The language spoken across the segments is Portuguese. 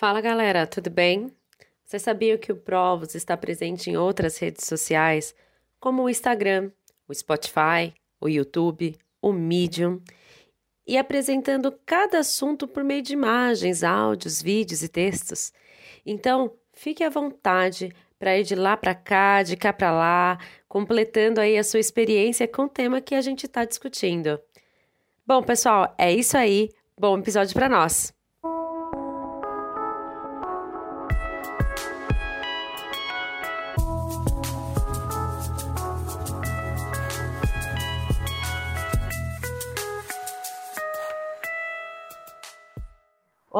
Fala galera, tudo bem? Você sabia que o Provos está presente em outras redes sociais, como o Instagram, o Spotify, o YouTube, o Medium, e apresentando cada assunto por meio de imagens, áudios, vídeos e textos? Então, fique à vontade para ir de lá para cá, de cá para lá, completando aí a sua experiência com o tema que a gente está discutindo. Bom, pessoal, é isso aí. Bom episódio para nós.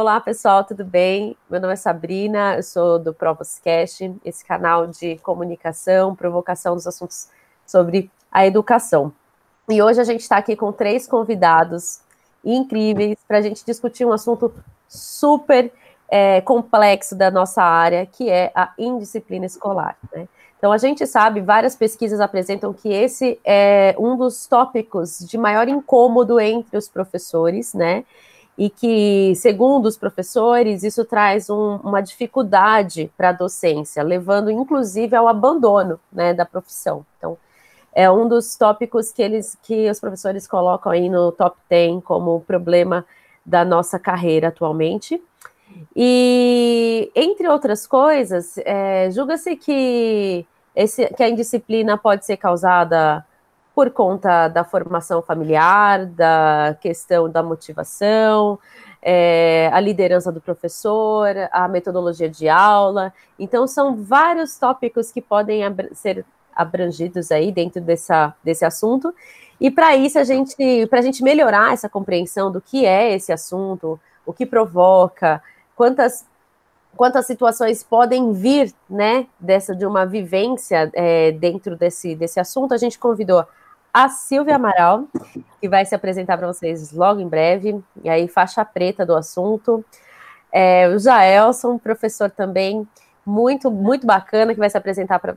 Olá, pessoal, tudo bem? Meu nome é Sabrina, eu sou do Provoscast, esse canal de comunicação, provocação dos assuntos sobre a educação. E hoje a gente está aqui com três convidados incríveis para a gente discutir um assunto super é, complexo da nossa área, que é a indisciplina escolar. Né? Então, a gente sabe, várias pesquisas apresentam que esse é um dos tópicos de maior incômodo entre os professores, né? E que, segundo os professores, isso traz um, uma dificuldade para a docência, levando inclusive ao abandono né, da profissão. Então, é um dos tópicos que eles que os professores colocam aí no top 10 como problema da nossa carreira atualmente. E, entre outras coisas, é, julga-se que, esse, que a indisciplina pode ser causada por conta da formação familiar, da questão da motivação, é, a liderança do professor, a metodologia de aula. Então, são vários tópicos que podem ser abrangidos aí dentro dessa, desse assunto. E para isso, a gente, para a gente melhorar essa compreensão do que é esse assunto, o que provoca, quantas quantas situações podem vir, né, dessa de uma vivência é, dentro desse, desse assunto, a gente convidou a Silvia Amaral, que vai se apresentar para vocês logo em breve, e aí faixa preta do assunto. É, o Jaelson, professor também, muito, muito bacana, que vai se apresentar para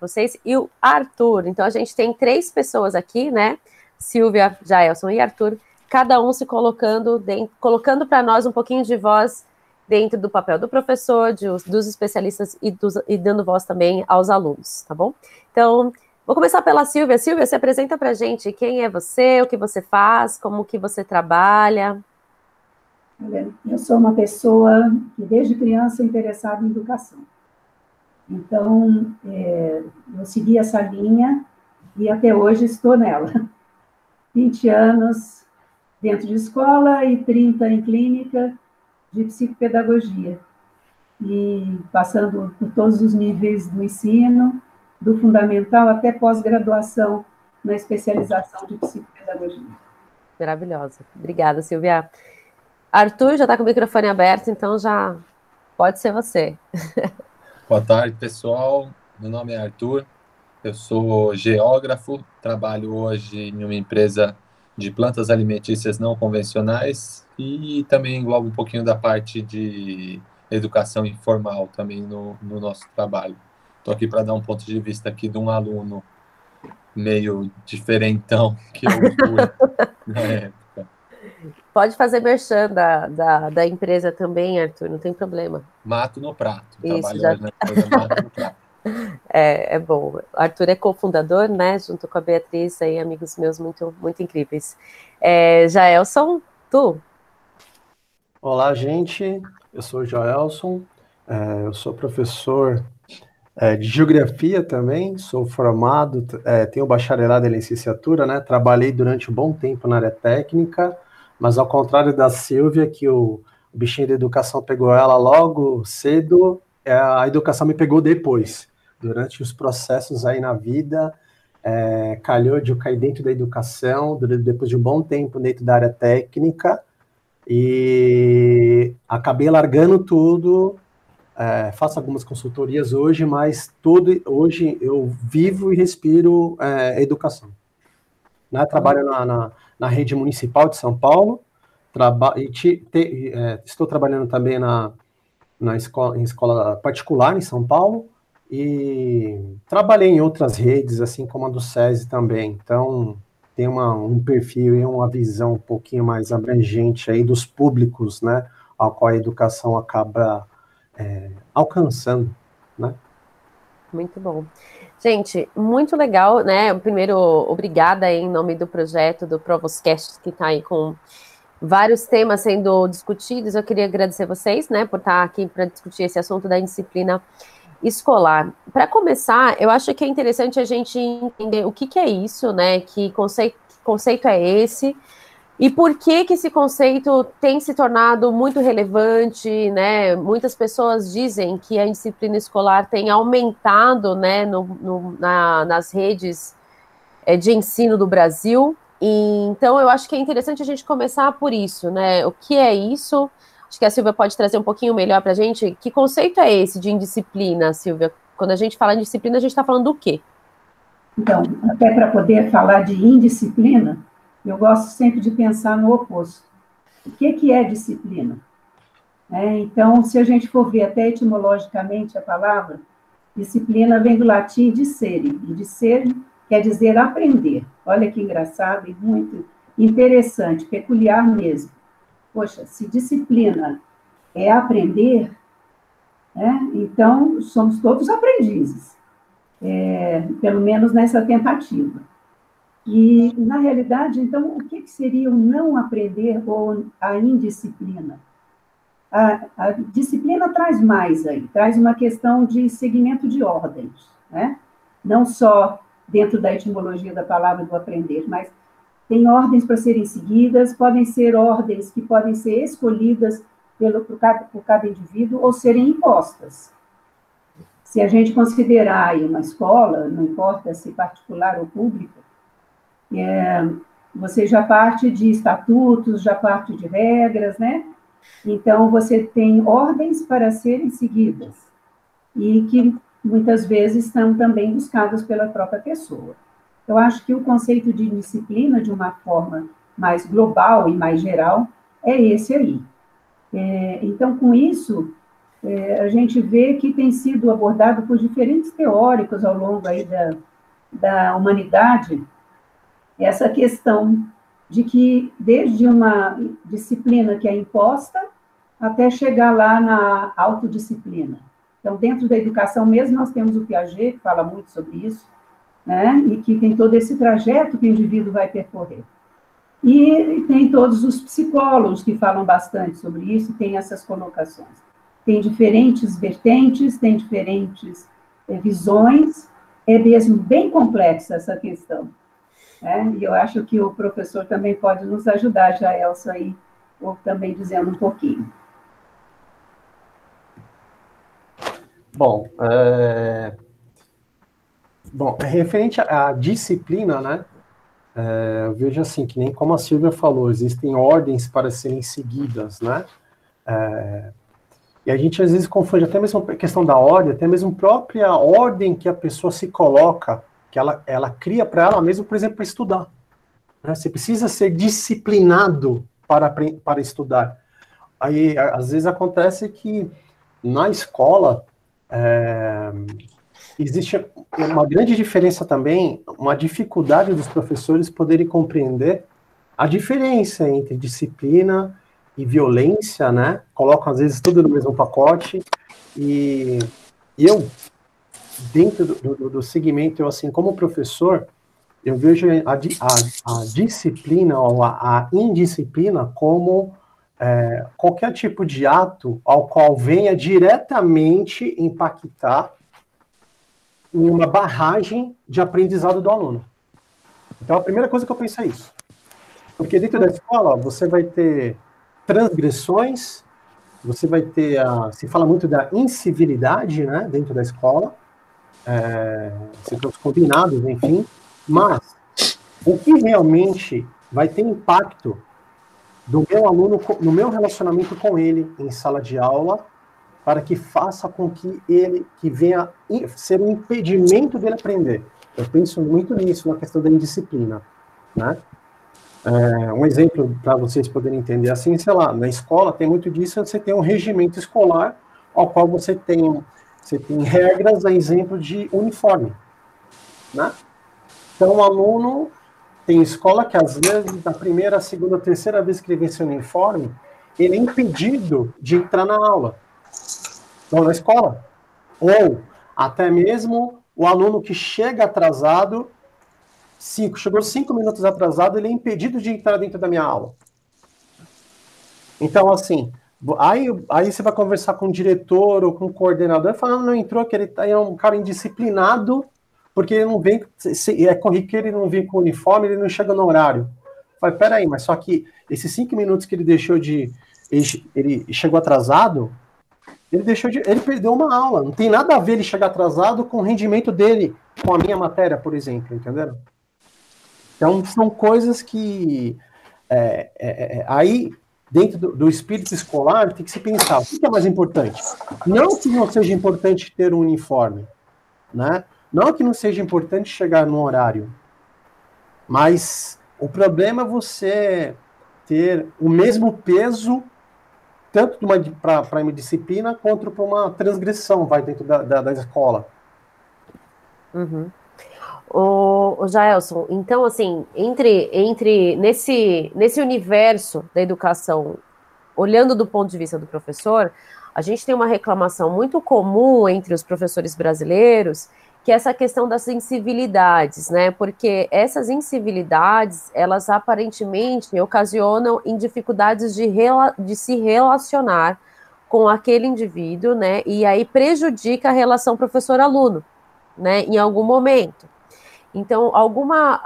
vocês, e o Arthur. Então a gente tem três pessoas aqui, né? Silvia, Jaelson e Arthur, cada um se colocando dentro, colocando para nós um pouquinho de voz dentro do papel do professor, de, dos especialistas e, dos, e dando voz também aos alunos, tá bom? Então, Vou começar pela Silvia. Silvia, se apresenta para gente quem é você, o que você faz, como que você trabalha. Eu sou uma pessoa que desde criança é interessada em educação. Então, é, eu segui essa linha e até hoje estou nela. 20 anos dentro de escola e 30 em clínica de psicopedagogia. E passando por todos os níveis do ensino, do fundamental até pós-graduação na especialização de psicopedagogia. Maravilhosa. Obrigada, Silvia. Arthur já está com o microfone aberto, então já pode ser você. Boa tarde, pessoal. Meu nome é Arthur, eu sou geógrafo, trabalho hoje em uma empresa de plantas alimentícias não convencionais e também englobo um pouquinho da parte de educação informal também no, no nosso trabalho. Estou aqui para dar um ponto de vista aqui de um aluno meio diferentão que eu fui na época. Pode fazer merchan da, da, da, empresa também, Arthur, não tem problema. Mato no prato. Isso, já... na empresa Mato no prato. É, é bom. Arthur é cofundador, né, junto com a Beatriz, aí, amigos meus muito, muito incríveis. É, Jaelson, tu? Olá, gente. Eu sou o Jaelson, é, eu sou professor é, de geografia também, sou formado, é, tenho bacharelado em licenciatura, né? Trabalhei durante um bom tempo na área técnica, mas ao contrário da Silvia, que o, o bichinho da educação pegou ela logo cedo, é, a educação me pegou depois, durante os processos aí na vida, é, calhou de eu cair dentro da educação, depois de um bom tempo dentro da área técnica, e acabei largando tudo é, faço algumas consultorias hoje, mas todo hoje eu vivo e respiro é, educação. Né? Trabalho na, na, na, rede municipal de São Paulo, traba e te, te, é, estou trabalhando também na, na escola, em escola particular em São Paulo e trabalhei em outras redes, assim como a do SESI também. Então, tem uma, um perfil e uma visão um pouquinho mais abrangente aí dos públicos, né? ao qual a educação acaba é, alcançando, né? Muito bom. Gente, muito legal, né? Primeiro, obrigada em nome do projeto do Provoscast, que está aí com vários temas sendo discutidos. Eu queria agradecer vocês, né, por estar aqui para discutir esse assunto da disciplina escolar. Para começar, eu acho que é interessante a gente entender o que, que é isso, né? Que conceito, que conceito é esse? E por que que esse conceito tem se tornado muito relevante, né? Muitas pessoas dizem que a disciplina escolar tem aumentado, né, no, no, na, nas redes é, de ensino do Brasil. E, então, eu acho que é interessante a gente começar por isso, né? O que é isso? Acho que a Silvia pode trazer um pouquinho melhor para a gente. Que conceito é esse de indisciplina, Silvia? Quando a gente fala em disciplina, a gente está falando do quê? Então, até para poder falar de indisciplina, eu gosto sempre de pensar no oposto. O que, que é disciplina? É, então, se a gente for ver até etimologicamente a palavra, disciplina vem do latim discere, e discere quer dizer aprender. Olha que engraçado e muito interessante, peculiar mesmo. Poxa, se disciplina é aprender, né, então somos todos aprendizes, é, pelo menos nessa tentativa. E, na realidade, então, o que, seria o não aprender ou a indisciplina? A, a, disciplina traz mais aí, traz uma questão de seguimento de ordens, né? Não só dentro da etimologia da palavra do aprender, mas tem ordens para serem seguidas, podem ser ordens que podem ser escolhidas pelo, por, cada, por cada indivíduo ou serem impostas. Se a gente considerar aí uma escola, não importa se particular ou pública, é, você já parte de estatutos, já parte de regras, né? Então, você tem ordens para serem seguidas e que muitas vezes são também buscadas pela própria pessoa. Eu acho que o conceito de disciplina, de uma forma mais global e mais geral, é esse aí. É, então, com isso, é, a gente vê que tem sido abordado por diferentes teóricos ao longo aí da, da humanidade, essa questão de que, desde uma disciplina que é imposta, até chegar lá na autodisciplina. Então, dentro da educação mesmo, nós temos o Piaget, que fala muito sobre isso, né? e que tem todo esse trajeto que o indivíduo vai percorrer. E tem todos os psicólogos que falam bastante sobre isso, tem essas colocações. Tem diferentes vertentes, tem diferentes é, visões, é mesmo bem complexa essa questão. Né? E eu acho que o professor também pode nos ajudar, já, Elsa, aí, ou também dizendo um pouquinho. Bom, é... Bom, referente à disciplina, né? É, eu vejo assim, que nem como a Silvia falou, existem ordens para serem seguidas, né? É, e a gente às vezes confunde até mesmo a questão da ordem, até mesmo a própria ordem que a pessoa se coloca que ela, ela cria para ela mesmo, por exemplo, para estudar. Né? Você precisa ser disciplinado para, para estudar. Aí, às vezes, acontece que na escola é, existe uma grande diferença também, uma dificuldade dos professores poderem compreender a diferença entre disciplina e violência, né? Colocam, às vezes, tudo no mesmo pacote. E eu, dentro do, do, do segmento, eu, assim, como professor, eu vejo a, a, a disciplina ou a, a indisciplina como é, qualquer tipo de ato ao qual venha diretamente impactar em uma barragem de aprendizado do aluno. Então, a primeira coisa que eu penso é isso. Porque dentro da escola, você vai ter transgressões, você vai ter, a, se fala muito da incivilidade, né, dentro da escola, é, os combinados, enfim, mas o que realmente vai ter impacto do meu aluno, no meu relacionamento com ele em sala de aula, para que faça com que ele, que venha ser um impedimento dele aprender. Eu penso muito nisso, na questão da indisciplina, né? É, um exemplo para vocês poderem entender assim, sei lá, na escola tem muito disso, você tem um regimento escolar ao qual você tem você tem regras a exemplo de uniforme, né? Então, o aluno tem escola que, às vezes, na primeira, segunda, terceira vez que ele vê seu uniforme, ele é impedido de entrar na aula, ou na escola. Ou até mesmo o aluno que chega atrasado, cinco, chegou cinco minutos atrasado, ele é impedido de entrar dentro da minha aula. Então, assim, aí, aí você vai conversar com o diretor ou com o coordenador, falando, não entrou, que ele tá, é um cara indisciplinado, porque ele não vem, é corriqueiro, ele não vem com uniforme, ele não chega no horário. Falei, peraí, mas só que esses cinco minutos que ele deixou de. Ele, ele chegou atrasado, ele deixou de. Ele perdeu uma aula. Não tem nada a ver ele chegar atrasado com o rendimento dele, com a minha matéria, por exemplo, entenderam? Então, são coisas que. É, é, é, aí, dentro do, do, espírito escolar, tem que se pensar: o que é mais importante? Não que não seja importante ter um uniforme, né? Não que não seja importante chegar no horário, mas o problema é você ter o mesmo peso tanto para uma disciplina quanto para uma transgressão, vai dentro da, da, da escola. Uhum. O, o Jaelson, então assim, entre, entre nesse, nesse universo da educação, olhando do ponto de vista do professor, a gente tem uma reclamação muito comum entre os professores brasileiros que é essa questão das incivilidades, né? Porque essas incivilidades, elas aparentemente ocasionam em dificuldades de, de se relacionar com aquele indivíduo, né? E aí prejudica a relação professor-aluno, né? Em algum momento. Então, alguma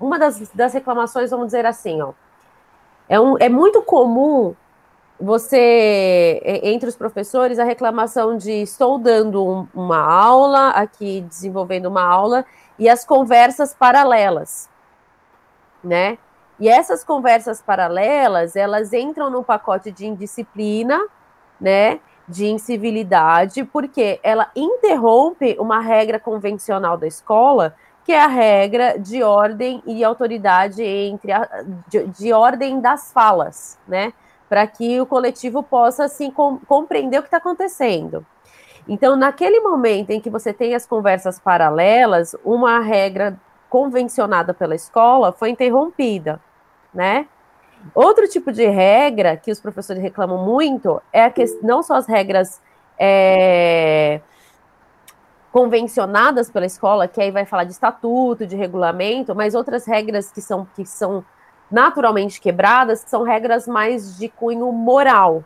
uma das, das reclamações, vamos dizer assim, ó, é, um, é muito comum você, entre os professores, a reclamação de estou dando um, uma aula, aqui desenvolvendo uma aula, e as conversas paralelas, né? E essas conversas paralelas, elas entram no pacote de indisciplina, né? De incivilidade, porque ela interrompe uma regra convencional da escola, que é a regra de ordem e autoridade entre a, de, de ordem das falas, né? para que o coletivo possa assim com, compreender o que está acontecendo. Então, naquele momento em que você tem as conversas paralelas, uma regra convencionada pela escola foi interrompida, né? Outro tipo de regra que os professores reclamam muito é a que não só as regras é, convencionadas pela escola, que aí vai falar de estatuto, de regulamento, mas outras regras que são que são naturalmente quebradas, que são regras mais de cunho moral,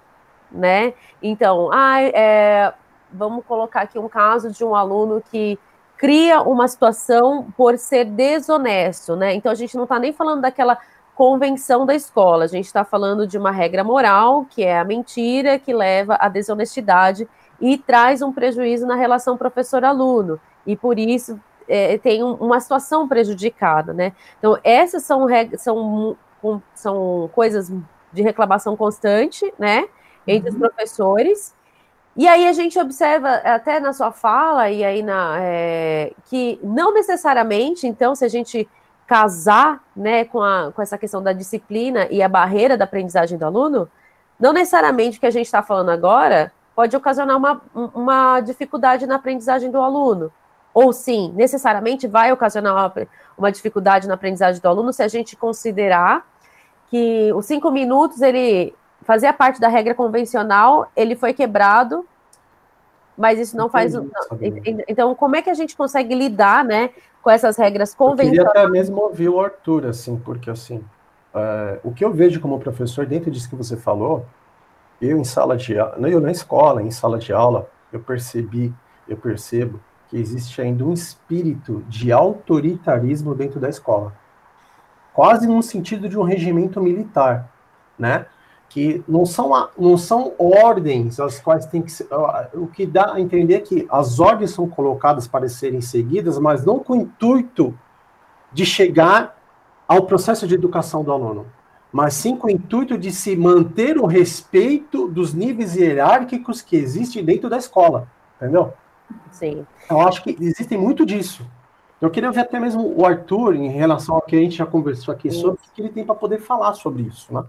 né? Então, ah, é, vamos colocar aqui um caso de um aluno que cria uma situação por ser desonesto, né? Então a gente não está nem falando daquela convenção da escola, a gente está falando de uma regra moral, que é a mentira, que leva à desonestidade e traz um prejuízo na relação professor-aluno. E por isso é, tem um, uma situação prejudicada, né? Então, essas são, são, são coisas de reclamação constante, né? Entre uhum. os professores. E aí a gente observa até na sua fala e aí na é, que não necessariamente, então, se a gente casar, né, com, a, com essa questão da disciplina e a barreira da aprendizagem do aluno, não necessariamente o que a gente está falando agora pode ocasionar uma, uma dificuldade na aprendizagem do aluno ou sim, necessariamente vai ocasionar uma, uma dificuldade na aprendizagem do aluno se a gente considerar que os cinco minutos ele fazia parte da regra convencional, ele foi quebrado, mas isso não faz. Então, como é que a gente consegue lidar, né, com essas regras convencionais? Eu queria até mesmo ouvir o Arthur, assim, porque assim, uh, o que eu vejo como professor dentro disso que você falou, eu em sala de aula, eu na escola, em sala de aula, eu percebi, eu percebo que existe ainda um espírito de autoritarismo dentro da escola, quase no sentido de um regimento militar, né? Que não são, não são ordens as quais tem que ser. O que dá a entender é que as ordens são colocadas para serem seguidas, mas não com o intuito de chegar ao processo de educação do aluno, mas sim com o intuito de se manter o respeito dos níveis hierárquicos que existem dentro da escola, entendeu? Sim. Eu acho que existem muito disso. Eu queria ver até mesmo o Arthur, em relação ao que a gente já conversou aqui Sim. sobre, o que ele tem para poder falar sobre isso, né?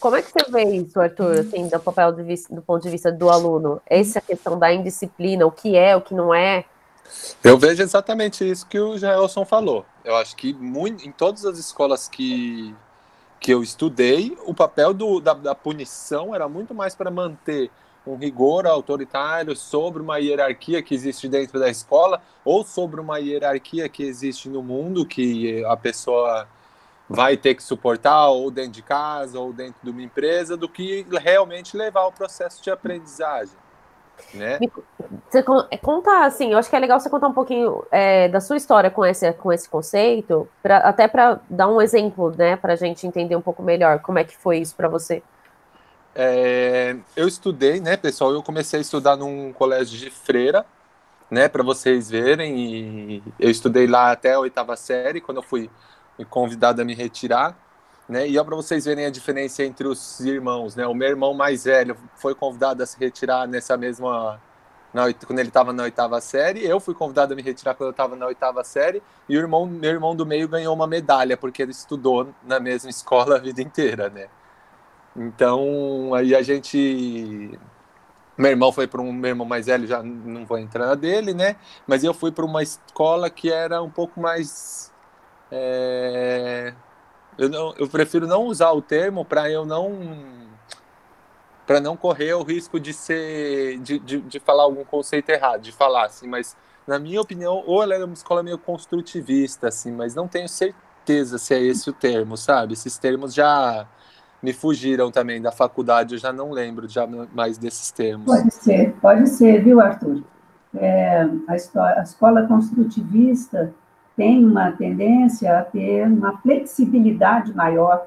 Como é que você vê isso, Arthur, assim, do papel do, do ponto de vista do aluno? Essa questão da indisciplina, o que é, o que não é? Eu vejo exatamente isso que o Gelson falou. Eu acho que muito, em todas as escolas que que eu estudei, o papel do, da, da punição era muito mais para manter um rigor autoritário sobre uma hierarquia que existe dentro da escola ou sobre uma hierarquia que existe no mundo que a pessoa vai ter que suportar ou dentro de casa ou dentro de uma empresa do que realmente levar o processo de aprendizagem. Né? Você é, conta assim, eu acho que é legal você contar um pouquinho é, da sua história com esse, com esse conceito, pra, até para dar um exemplo, né, para a gente entender um pouco melhor como é que foi isso para você. É, eu estudei, né, pessoal? Eu comecei a estudar num colégio de freira, né, para vocês verem. E eu estudei lá até a oitava série, quando eu fui convidado a me retirar, né? E ó, para vocês verem a diferença entre os irmãos, né? O meu irmão mais velho foi convidado a se retirar nessa mesma na, quando ele estava na oitava série, eu fui convidado a me retirar quando eu estava na oitava série, e o irmão, meu irmão do meio ganhou uma medalha, porque ele estudou na mesma escola a vida inteira, né? Então, aí a gente. Meu irmão foi para um. Meu irmão mais velho, já não vou entrar na dele, né? Mas eu fui para uma escola que era um pouco mais. É... Eu, não, eu prefiro não usar o termo para eu não. Para não correr o risco de ser. De, de, de falar algum conceito errado, de falar assim, mas na minha opinião, ou ela era uma escola meio construtivista, assim, mas não tenho certeza se é esse o termo, sabe? Esses termos já me fugiram também da faculdade, eu já não lembro já mais desses termos. Pode ser, pode ser, viu, Arthur? É, a, a escola construtivista tem uma tendência a ter uma flexibilidade maior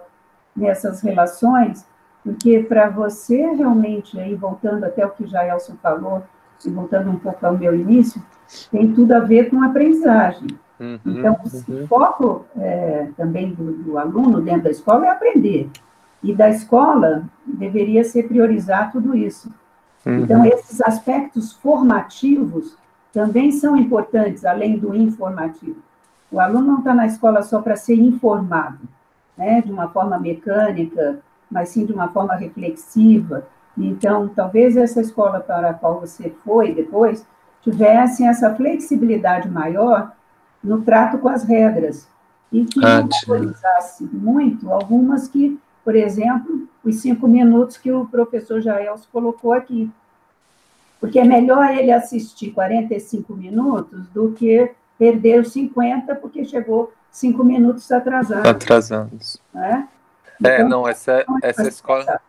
nessas relações, porque para você realmente, aí voltando até o que Jaelson falou, e voltando um pouco ao meu início, tem tudo a ver com aprendizagem. Uhum, então, uhum. o foco é, também do, do aluno dentro da escola é aprender. E da escola deveria ser priorizar tudo isso. Uhum. Então, esses aspectos formativos também são importantes, além do informativo. O aluno não está na escola só para ser informado, né, de uma forma mecânica, mas sim de uma forma reflexiva. Então, talvez essa escola para a qual você foi depois tivesse essa flexibilidade maior no trato com as regras e que ah, valorizasse muito algumas que por exemplo, os cinco minutos que o professor Jaels colocou aqui. Porque é melhor ele assistir 45 minutos do que perder os 50 porque chegou cinco minutos atrasado. Atrasados. Né? É, então, não, essa, essa escola.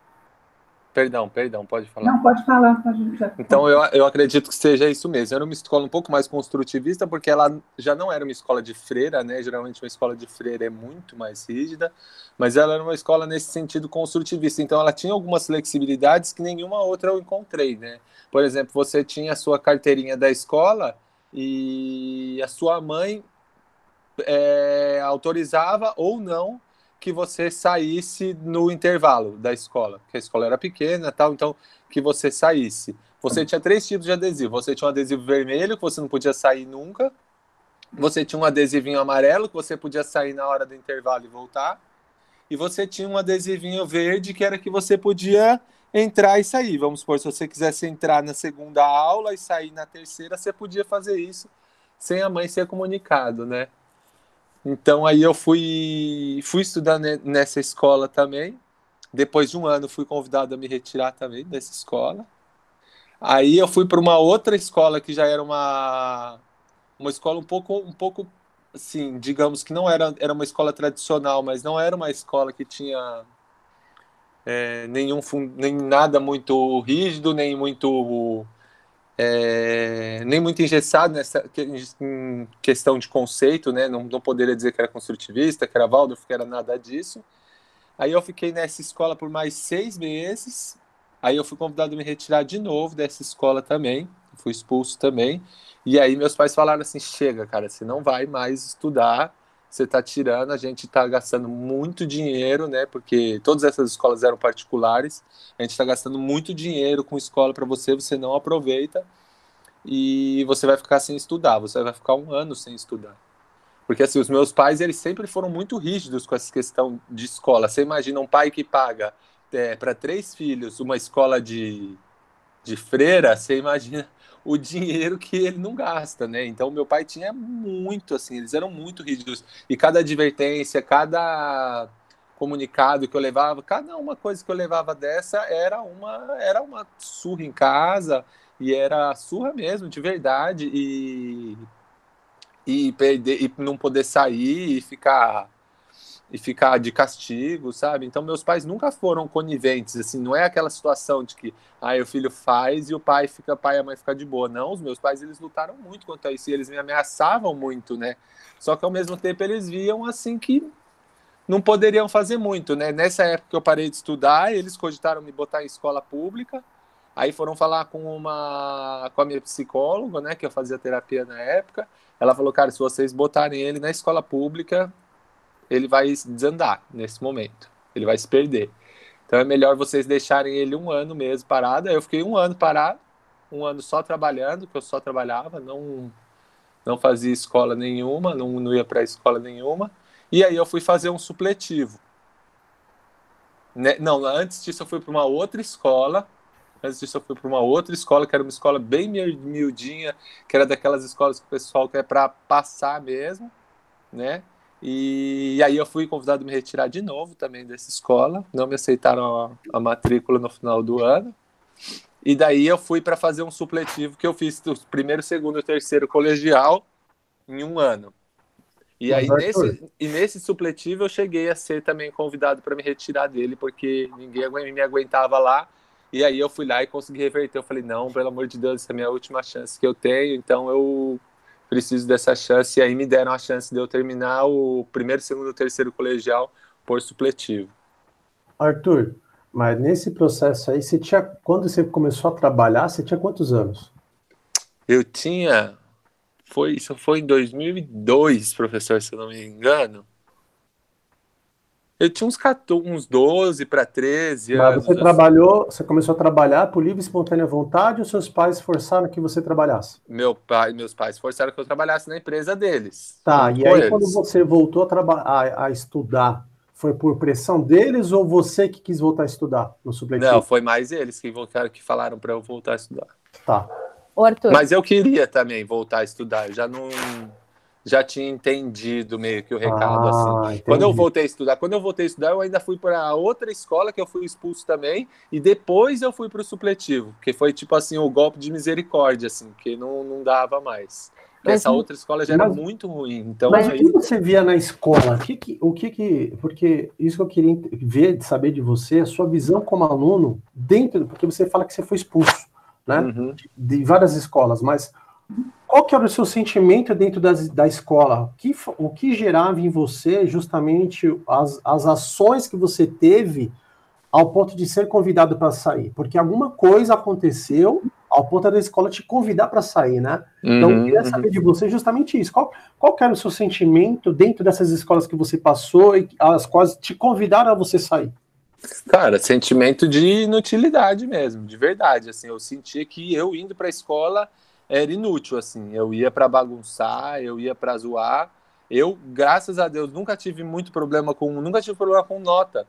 Perdão, perdão, pode falar. Não, pode falar. Pode, já... Então, eu, eu acredito que seja isso mesmo. Era uma escola um pouco mais construtivista, porque ela já não era uma escola de freira, né? Geralmente, uma escola de freira é muito mais rígida, mas ela era uma escola nesse sentido construtivista. Então, ela tinha algumas flexibilidades que nenhuma outra eu encontrei, né? Por exemplo, você tinha a sua carteirinha da escola e a sua mãe é, autorizava ou não que você saísse no intervalo da escola, que a escola era pequena, tal, então que você saísse. Você tinha três tipos de adesivo. Você tinha um adesivo vermelho que você não podia sair nunca. Você tinha um adesivinho amarelo que você podia sair na hora do intervalo e voltar. E você tinha um adesivinho verde que era que você podia entrar e sair. Vamos supor, se você quisesse entrar na segunda aula e sair na terceira, você podia fazer isso sem a mãe ser comunicado, né? Então aí eu fui, fui estudar nessa escola também. Depois de um ano fui convidado a me retirar também dessa escola. Aí eu fui para uma outra escola que já era uma uma escola um pouco um pouco assim, digamos que não era era uma escola tradicional, mas não era uma escola que tinha é, nenhum nem nada muito rígido, nem muito é, nem muito engessado nessa em questão de conceito, né? Não, não poderia dizer que era construtivista, que era Waldorf, que era nada disso. Aí eu fiquei nessa escola por mais seis meses. Aí eu fui convidado a me retirar de novo dessa escola também. Fui expulso também. E aí meus pais falaram assim: chega, cara, você não vai mais estudar você está tirando, a gente está gastando muito dinheiro, né? Porque todas essas escolas eram particulares, a gente está gastando muito dinheiro com escola para você, você não aproveita e você vai ficar sem estudar, você vai ficar um ano sem estudar. Porque assim, os meus pais, eles sempre foram muito rígidos com essa questão de escola. Você imagina um pai que paga é, para três filhos uma escola de, de freira, você imagina o dinheiro que ele não gasta, né? Então meu pai tinha muito assim, eles eram muito rígidos e cada advertência, cada comunicado que eu levava, cada uma coisa que eu levava dessa era uma era uma surra em casa e era surra mesmo, de verdade e e perder e não poder sair e ficar e ficar de castigo, sabe? Então meus pais nunca foram coniventes, assim, não é aquela situação de que ah, o filho faz e o pai fica, pai e a mãe fica de boa. Não, os meus pais eles lutaram muito contra isso e eles me ameaçavam muito, né? Só que ao mesmo tempo eles viam assim que não poderiam fazer muito, né? Nessa época que eu parei de estudar, eles cogitaram me botar em escola pública. Aí foram falar com uma com a minha psicóloga, né, que eu fazia terapia na época. Ela falou: "Cara, se vocês botarem ele na escola pública, ele vai desandar nesse momento. Ele vai se perder. Então é melhor vocês deixarem ele um ano mesmo parado. Eu fiquei um ano parado, um ano só trabalhando, que eu só trabalhava, não não fazia escola nenhuma, não, não ia para escola nenhuma. E aí eu fui fazer um supletivo. Né? Não, antes disso eu fui para uma outra escola. Antes disso eu fui para uma outra escola, que era uma escola bem miudinha, que era daquelas escolas que o pessoal quer para passar mesmo, né? E, aí eu fui convidado a me retirar de novo também dessa escola. Não me aceitaram a, a matrícula no final do ano. E daí eu fui para fazer um supletivo que eu fiz o primeiro, segundo e terceiro colegial em um ano. E aí nesse, e nesse supletivo eu cheguei a ser também convidado para me retirar dele, porque ninguém me aguentava lá. E aí eu fui lá e consegui reverter. Eu falei, não, pelo amor de Deus, essa é a minha última chance que eu tenho, então eu preciso dessa chance. E aí me deram a chance de eu terminar o primeiro, segundo, terceiro colegial por supletivo. Arthur, mas nesse processo aí, você tinha, quando você começou a trabalhar, você tinha quantos anos? Eu tinha, foi, isso foi em 2002, professor, se eu não me engano. Eu tinha uns, 14, uns 12 para 13 Mas anos. Você assim. trabalhou, você começou a trabalhar por livre e espontânea vontade ou seus pais forçaram que você trabalhasse? Meu pai, meus pais forçaram que eu trabalhasse na empresa deles. Tá, e aí eles. quando você voltou a, a, a, estudar, foi por pressão deles ou você que quis voltar a estudar no supletivo? Não, foi mais eles que voltaram, que falaram para eu voltar a estudar. Tá. Arthur. Mas eu queria também voltar a estudar, eu já não já tinha entendido meio que o recado ah, assim. Entendi. Quando eu voltei a estudar, quando eu voltei a estudar, eu ainda fui para outra escola que eu fui expulso também e depois eu fui para o supletivo, que foi tipo assim o golpe de misericórdia assim, que não, não dava mais. Mas, Essa outra escola já mas, era muito ruim. Então, mas aí... o que você via na escola? O que, que, o que, que porque isso que eu queria ver, saber de você, a sua visão como aluno dentro, porque você fala que você foi expulso, né? Uhum. De várias escolas, mas qual que era o seu sentimento dentro das, da escola? O que, o que gerava em você justamente as, as ações que você teve ao ponto de ser convidado para sair? Porque alguma coisa aconteceu ao ponto da escola te convidar para sair, né? Então, eu queria uhum, saber uhum. de você justamente isso. Qual, qual era o seu sentimento dentro dessas escolas que você passou e as quais te convidaram a você sair? Cara, sentimento de inutilidade mesmo, de verdade. Assim, eu senti que eu indo para a escola era inútil, assim. Eu ia para bagunçar, eu ia para zoar. Eu, graças a Deus, nunca tive muito problema com, nunca tive problema com nota.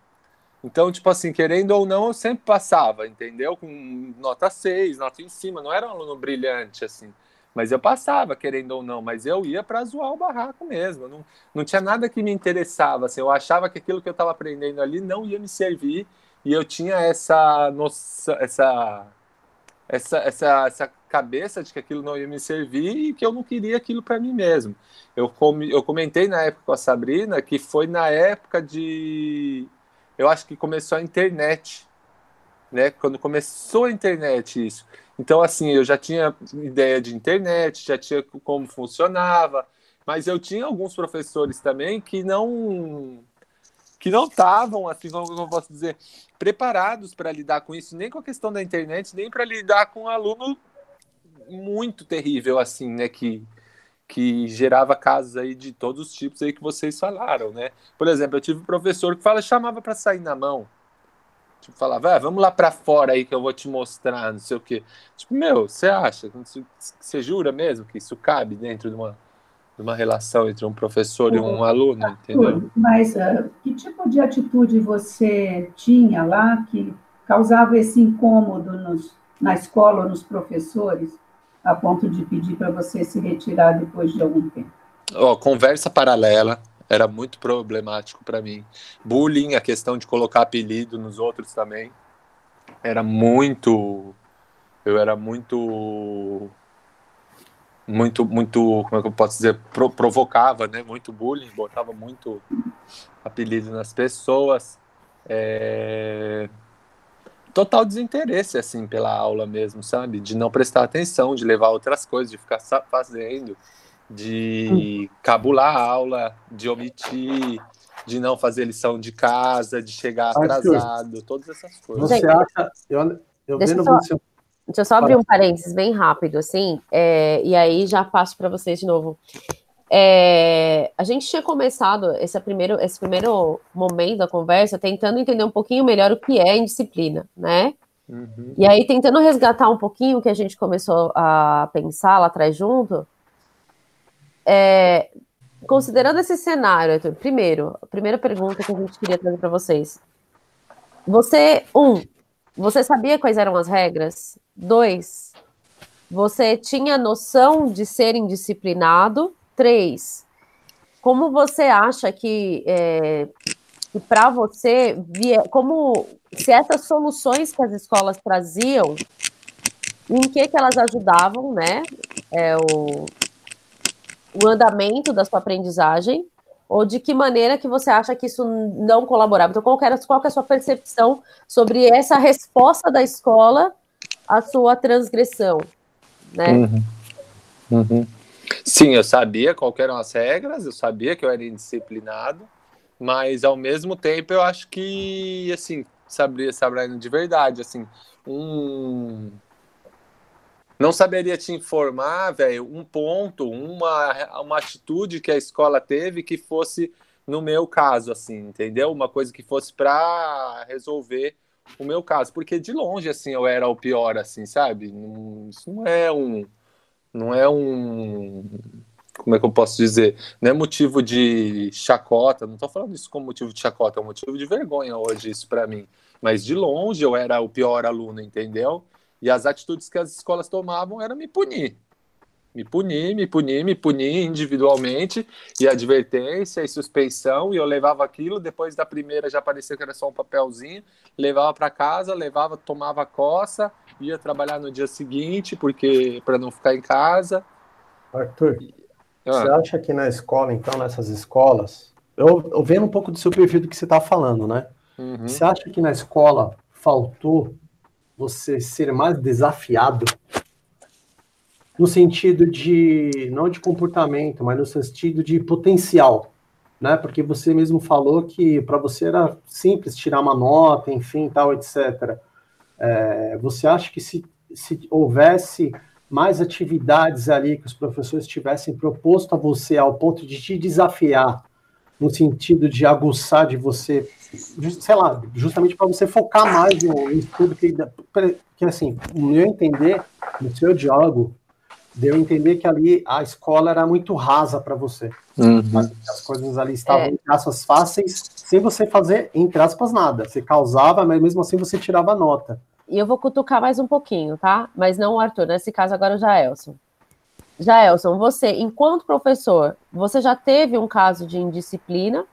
Então, tipo assim, querendo ou não, eu sempre passava, entendeu? Com nota 6, nota em cima, não era um aluno brilhante, assim. Mas eu passava, querendo ou não, mas eu ia para zoar o barraco mesmo. Não, não tinha nada que me interessava, assim. Eu achava que aquilo que eu estava aprendendo ali não ia me servir e eu tinha essa noção, essa essa, essa, essa cabeça de que aquilo não ia me servir e que eu não queria aquilo para mim mesmo. Eu, com, eu comentei na época com a Sabrina que foi na época de. Eu acho que começou a internet, né? Quando começou a internet isso. Então, assim, eu já tinha ideia de internet, já tinha como funcionava, mas eu tinha alguns professores também que não que não estavam, assim, como eu posso dizer, preparados para lidar com isso, nem com a questão da internet, nem para lidar com um aluno muito terrível, assim, né, que, que gerava casos aí de todos os tipos aí que vocês falaram, né? Por exemplo, eu tive um professor que fala, chamava para sair na mão. Tipo, falava, ah, vamos lá para fora aí que eu vou te mostrar, não sei o quê. Tipo, meu, você acha? Você jura mesmo que isso cabe dentro de uma de uma relação entre um professor e um aluno, entendeu? Mas uh, que tipo de atitude você tinha lá que causava esse incômodo nos, na escola nos professores, a ponto de pedir para você se retirar depois de algum tempo? Ó, conversa paralela, era muito problemático para mim. Bullying, a questão de colocar apelido nos outros também, era muito. Eu era muito. Muito, muito, como é que eu posso dizer? Pro, provocava, né? Muito bullying, botava muito apelido nas pessoas. É... Total desinteresse, assim, pela aula mesmo, sabe? De não prestar atenção, de levar outras coisas, de ficar fazendo de cabular a aula, de omitir, de não fazer lição de casa, de chegar atrasado, todas essas coisas. Você acha. Eu, eu deixa, só, você... deixa eu só abrir um parênteses bem rápido, assim, é, e aí já passo para vocês de novo. É, a gente tinha começado esse primeiro, esse primeiro momento da conversa tentando entender um pouquinho melhor o que é indisciplina, né? Uhum. E aí, tentando resgatar um pouquinho o que a gente começou a pensar lá atrás junto, é, considerando esse cenário, Arthur, primeiro, a primeira pergunta que a gente queria trazer para vocês. Você, um, você sabia quais eram as regras? Dois, você tinha noção de ser indisciplinado? Três, como você acha que, é, que para você, como se essas soluções que as escolas traziam, em que, que elas ajudavam, né? É, o, o andamento da sua aprendizagem ou de que maneira que você acha que isso não colaborava? Então, qual, era, qual é a sua percepção sobre essa resposta da escola à sua transgressão, né? Uhum. Uhum. Sim, eu sabia qual eram as regras, eu sabia que eu era indisciplinado, mas ao mesmo tempo eu acho que, assim, sabia, Sabrina, de verdade, assim, um não saberia te informar, velho, um ponto, uma, uma atitude que a escola teve que fosse no meu caso, assim, entendeu? Uma coisa que fosse para resolver o meu caso, porque de longe, assim, eu era o pior, assim, sabe? Não, isso não é um, não é um, como é que eu posso dizer? Não é motivo de chacota, não tô falando isso como motivo de chacota, é um motivo de vergonha hoje isso para mim. Mas de longe eu era o pior aluno, entendeu? E as atitudes que as escolas tomavam era me punir. Me punir, me punir, me punir individualmente, e advertência e suspensão, e eu levava aquilo, depois da primeira já parecia que era só um papelzinho, levava para casa, levava, tomava coça, ia trabalhar no dia seguinte, porque para não ficar em casa. Arthur, ah. você acha que na escola, então, nessas escolas, eu, eu vendo um pouco do seu perfil do que você está falando, né? Uhum. Você acha que na escola faltou você ser mais desafiado no sentido de não de comportamento, mas no sentido de potencial, né? Porque você mesmo falou que para você era simples tirar uma nota, enfim, tal, etc. É, você acha que se, se houvesse mais atividades ali que os professores tivessem proposto a você ao ponto de te desafiar, no sentido de aguçar de você sei lá, justamente para você focar mais no, estudo que, que assim, no meu entender, no seu diálogo, deu entender que ali a escola era muito rasa para você. Uhum. As coisas ali estavam é. entre aspas fáceis, sem você fazer, entre aspas, nada. Você causava, mas mesmo assim você tirava nota. E eu vou cutucar mais um pouquinho, tá? Mas não o Arthur, nesse caso agora o Jaelson. Jaelson, você, enquanto professor, você já teve um caso de indisciplina,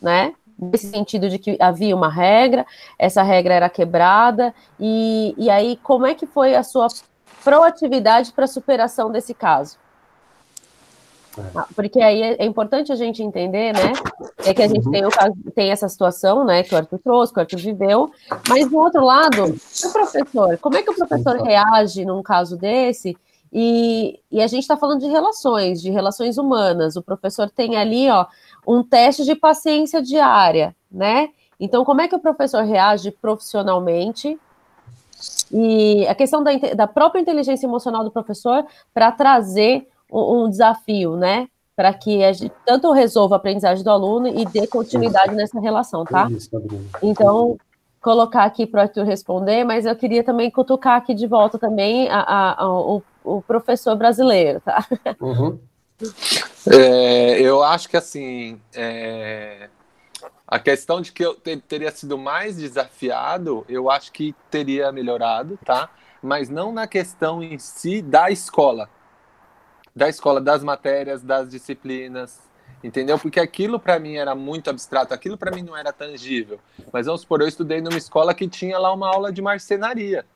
né? nesse sentido de que havia uma regra, essa regra era quebrada, e, e aí como é que foi a sua proatividade para superação desse caso? É. Ah, porque aí é, é, importante a gente entender, né? É que a gente uhum. tem, o caso, tem essa situação, né? Que o Arthur trouxe, que o Arthur viveu, mas do outro lado, o professor, como é que o professor reage num caso desse? E, e a gente está falando de relações, de relações humanas. O professor tem ali, ó, um teste de paciência diária, né? Então, como é que o professor reage profissionalmente? E a questão da, da própria inteligência emocional do professor para trazer um, um, desafio, né? Para que a gente tanto resolva a aprendizagem do aluno e dê continuidade nessa relação, tá? Então, colocar aqui para o Arthur responder, mas eu queria também cutucar aqui de volta também a, a, a, o, o, professor brasileiro, tá? Uhum. É, eu acho que assim é, a questão de que eu ter, teria sido mais desafiado, eu acho que teria melhorado, tá? Mas não na questão em si da escola, da escola, das matérias, das disciplinas. entendeu? Porque aquilo para mim era muito abstrato, aquilo para mim não era tangível. Mas vamos supor, eu estudei numa escola que tinha lá uma aula de marcenaria.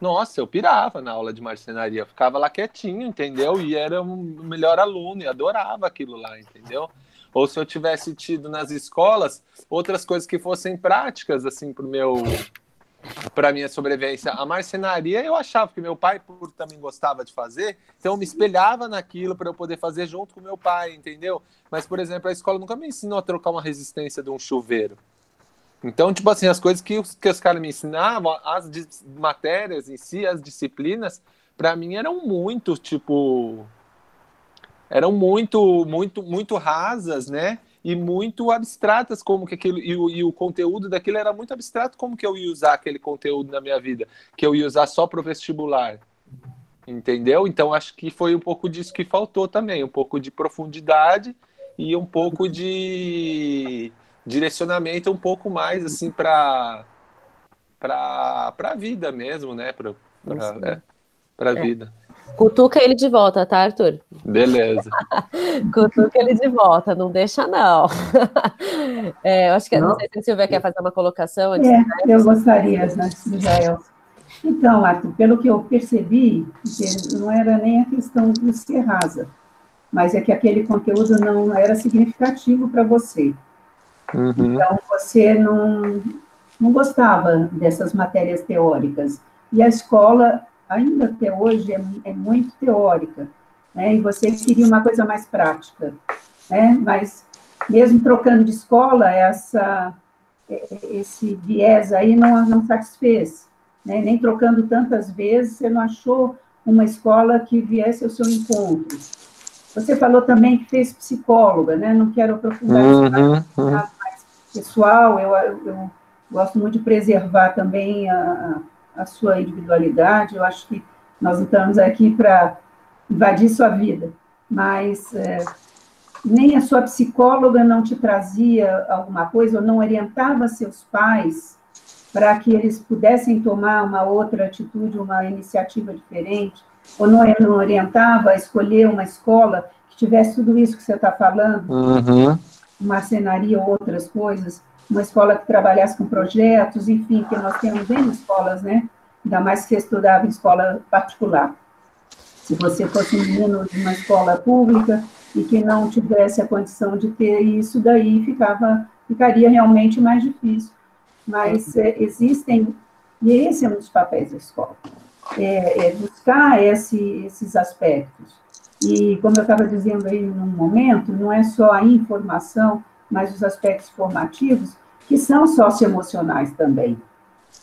Nossa, eu pirava na aula de marcenaria, ficava lá quietinho, entendeu? E era o melhor aluno e adorava aquilo lá, entendeu? Ou se eu tivesse tido nas escolas outras coisas que fossem práticas, assim, pro meu para minha sobrevivência. A marcenaria eu achava que meu pai por, também gostava de fazer, então eu me espelhava naquilo para eu poder fazer junto com meu pai, entendeu? Mas, por exemplo, a escola nunca me ensinou a trocar uma resistência de um chuveiro. Então, tipo assim, as coisas que os, que os caras me ensinavam, as matérias em si, as disciplinas, para mim eram muito, tipo. Eram muito, muito, muito rasas, né? E muito abstratas, como que aquilo. E o, e o conteúdo daquilo era muito abstrato, como que eu ia usar aquele conteúdo na minha vida? Que eu ia usar só para o vestibular. Entendeu? Então, acho que foi um pouco disso que faltou também, um pouco de profundidade e um pouco de direcionamento um pouco mais assim para para a vida mesmo, né? Para para é, é. vida. Cutuca ele de volta, tá, Arthur? Beleza. Cutuca ele de volta, não deixa, não. É, eu acho que não. não sei se a Silvia quer fazer uma colocação. Antes, é, eu gostaria, antes do Jael. Então, Arthur, pelo que eu percebi, não era nem a questão de ser rasa, mas é que aquele conteúdo não era significativo para você. Uhum. Então, você não, não gostava dessas matérias teóricas. E a escola, ainda até hoje, é, é muito teórica. Né? E você queria uma coisa mais prática. Né? Mas, mesmo trocando de escola, essa, esse viés aí não, não satisfez. Né? Nem trocando tantas vezes, você não achou uma escola que viesse ao seu encontro. Você falou também que fez psicóloga, né? Não quero aprofundar uhum, isso uhum pessoal, eu, eu, gosto muito de preservar também a, a sua individualidade, eu acho que nós estamos aqui para invadir sua vida, mas é, nem a sua psicóloga não te trazia alguma coisa, ou não orientava seus pais para que eles pudessem tomar uma outra atitude, uma iniciativa diferente, ou não, não orientava a escolher uma escola que tivesse tudo isso que você está falando, uhum. Marcenaria ou outras coisas, uma escola que trabalhasse com projetos, enfim, que nós temos em escolas, né? Ainda mais que estudava em escola particular. Se você fosse um menino de uma escola pública e que não tivesse a condição de ter isso, daí ficava, ficaria realmente mais difícil. Mas é, existem, e esse é um dos papéis da escola, é, é buscar esse, esses aspectos e, como eu estava dizendo aí no momento, não é só a informação, mas os aspectos formativos, que são socioemocionais também.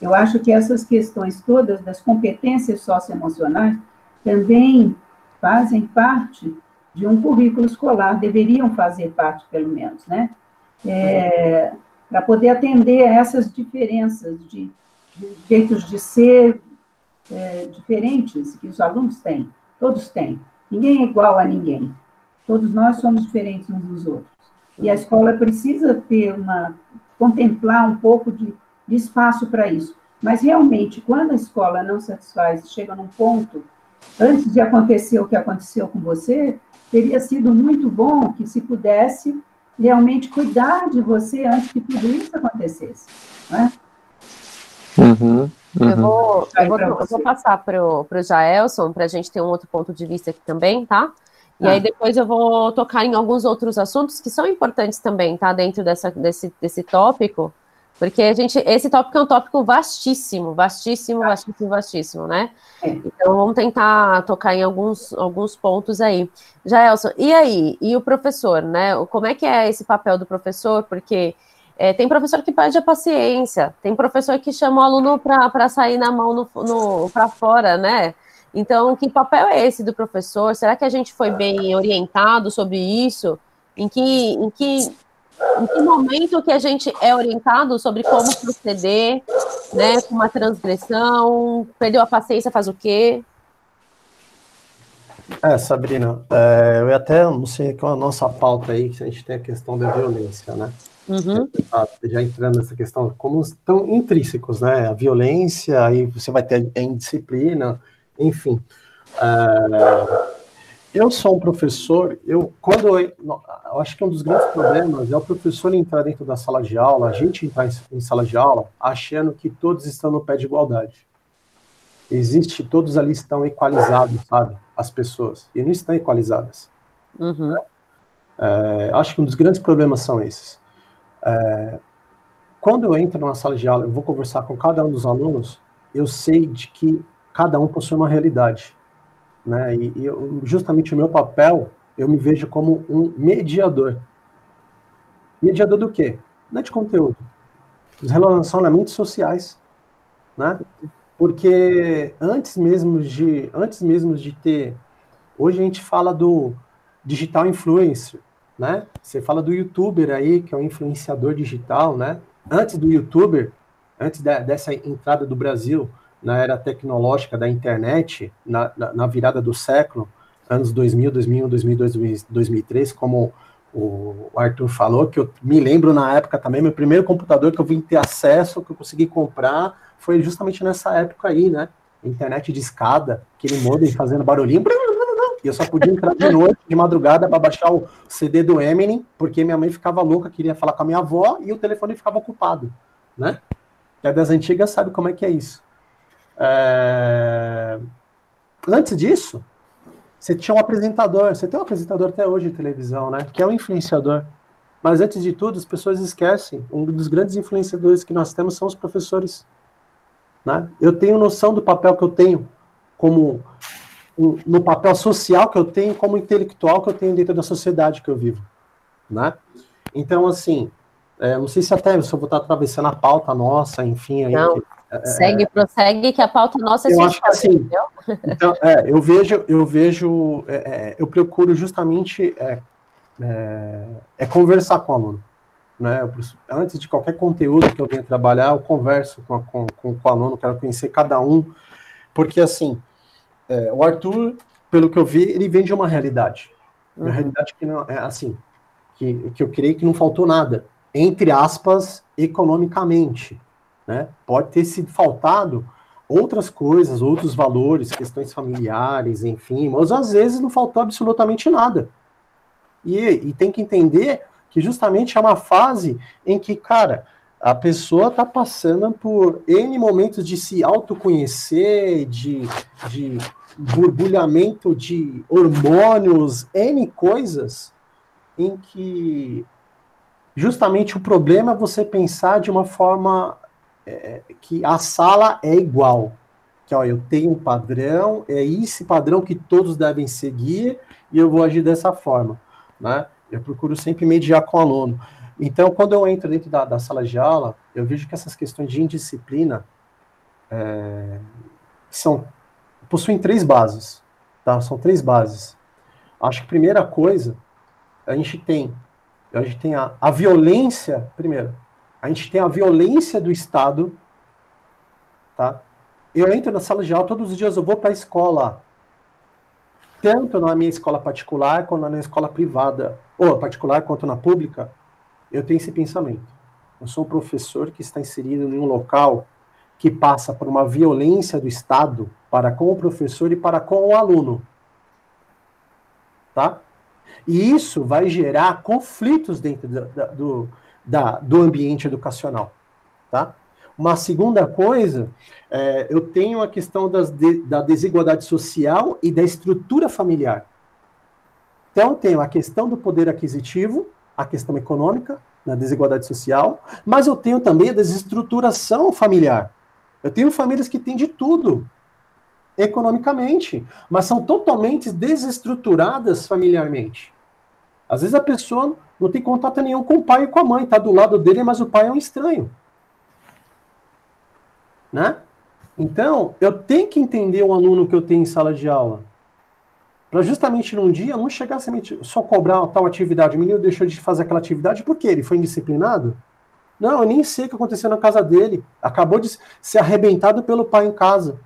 Eu acho que essas questões todas das competências socioemocionais também fazem parte de um currículo escolar, deveriam fazer parte, pelo menos, né? É, para poder atender a essas diferenças de, de jeitos de ser é, diferentes que os alunos têm, todos têm. Ninguém é igual a ninguém. Todos nós somos diferentes uns dos outros. E a escola precisa ter uma contemplar um pouco de, de espaço para isso. Mas realmente, quando a escola não satisfaz, chega num ponto, antes de acontecer o que aconteceu com você, teria sido muito bom que se pudesse realmente cuidar de você antes que tudo isso acontecesse. Né? Uhum. Uhum. Eu, vou, eu, vou, eu vou passar para o Jaelson, para a gente ter um outro ponto de vista aqui também, tá? E aí depois eu vou tocar em alguns outros assuntos que são importantes também, tá? Dentro dessa, desse, desse tópico, porque a gente, esse tópico é um tópico vastíssimo, vastíssimo, vastíssimo, vastíssimo, né? É. Então vamos tentar tocar em alguns, alguns pontos aí. Jaelson, e aí? E o professor, né? Como é que é esse papel do professor? Porque é, tem professor que perde a paciência, tem professor que chama o aluno para sair na mão no, no para fora, né? Então, que papel é esse do professor? Será que a gente foi bem orientado sobre isso? Em que, em que, em que momento que a gente é orientado sobre como proceder, né? Com uma transgressão, perdeu a paciência, faz o quê? É, Sabrina, é, eu até não sei qual é a nossa pauta aí, que a gente tem a questão da violência, né? Uhum. Já entrando nessa questão, como estão intrínsecos, né? A violência, aí você vai ter a indisciplina, enfim. É, eu sou um professor, eu quando eu, eu, acho que um dos grandes problemas é o professor entrar dentro da sala de aula, a gente entrar em, sala de aula achando que todos estão no pé de igualdade. Existe, todos ali estão equalizados, sabe? As pessoas. E não estão equalizadas. Uhum. É, acho que um dos grandes problemas são esses. É, quando eu entro numa sala de aula, eu vou conversar com cada um dos alunos, eu sei de que cada um possui uma realidade né? E, e eu, justamente o meu papel, eu me vejo como um mediador. Mediador do quê? Não é de conteúdo. Os relacionamentos sociais, né? Porque antes mesmo de antes mesmo de ter hoje a gente fala do digital influencer, né? Você fala do youtuber aí, que é um influenciador digital, né? Antes do youtuber, antes de, dessa entrada do Brasil na era tecnológica da internet, na, na, na virada do século, anos 2000, 2001, 2002, 2003, como o Arthur falou, que eu me lembro na época também, meu primeiro computador que eu vim ter acesso, que eu consegui comprar, foi justamente nessa época aí, né? Internet de escada, aquele modem fazendo barulhinho, e eu só podia entrar de noite, de madrugada, para baixar o CD do Eminem, porque minha mãe ficava louca, queria falar com a minha avó, e o telefone ficava ocupado, né? Que é das antigas sabe como é que é isso. É... Antes disso, você tinha um apresentador, você tem um apresentador até hoje de televisão, né? Que é um influenciador. Mas antes de tudo, as pessoas esquecem, um dos grandes influenciadores que nós temos são os professores. Né? Eu tenho noção do papel que eu tenho como no papel social que eu tenho, como intelectual que eu tenho dentro da sociedade que eu vivo, né? Então, assim, é, não sei se até se eu vou estar atravessando a pauta nossa, enfim, aí, não, Segue, prossegue, que a pauta nossa é eu acho que assim, então, é, eu vejo, eu vejo, é, é, eu procuro justamente é, é, é, conversar com o aluno. Né? Antes de qualquer conteúdo que eu venha trabalhar, eu converso com, com, com, com o aluno, quero conhecer cada um, porque assim, é, o Arthur, pelo que eu vi, ele vem de uma realidade. Uma uhum. realidade que não é assim, que, que eu creio que não faltou nada, entre aspas, economicamente. Né? Pode ter sido faltado outras coisas, outros valores, questões familiares, enfim, mas às vezes não faltou absolutamente nada. E, e tem que entender que justamente é uma fase em que, cara, a pessoa está passando por N momentos de se autoconhecer, de, de borbulhamento de hormônios, N coisas, em que justamente o problema é você pensar de uma forma é, que a sala é igual. Que ó, eu tenho um padrão, é esse padrão que todos devem seguir e eu vou agir dessa forma. Né? Eu procuro sempre mediar com o aluno. Então, quando eu entro dentro da, da sala de aula, eu vejo que essas questões de indisciplina é, são possuem três bases. Tá? São três bases. Acho que primeira coisa, a gente tem, a gente tem a, a violência, primeiro, a gente tem a violência do Estado, tá? Eu entro na sala de aula, todos os dias eu vou para a escola, tanto na minha escola particular, quanto na minha escola privada, ou particular, quanto na pública, eu tenho esse pensamento. Eu sou um professor que está inserido em um local que passa por uma violência do Estado para com o professor e para com o aluno. Tá? E isso vai gerar conflitos dentro do, do, da, do ambiente educacional, tá? Uma segunda coisa, é, eu tenho a questão das de, da desigualdade social e da estrutura familiar. Então, tenho a questão do poder aquisitivo, a questão econômica, na desigualdade social, mas eu tenho também a desestruturação familiar. Eu tenho famílias que têm de tudo, economicamente, mas são totalmente desestruturadas familiarmente. Às vezes a pessoa não tem contato nenhum com o pai e com a mãe, está do lado dele, mas o pai é um estranho. Né? Então, eu tenho que entender o aluno que eu tenho em sala de aula. Para justamente num dia não chegar a só cobrar tal atividade. O menino deixou de fazer aquela atividade porque ele foi indisciplinado? Não, eu nem sei o que aconteceu na casa dele. Acabou de ser arrebentado pelo pai em casa.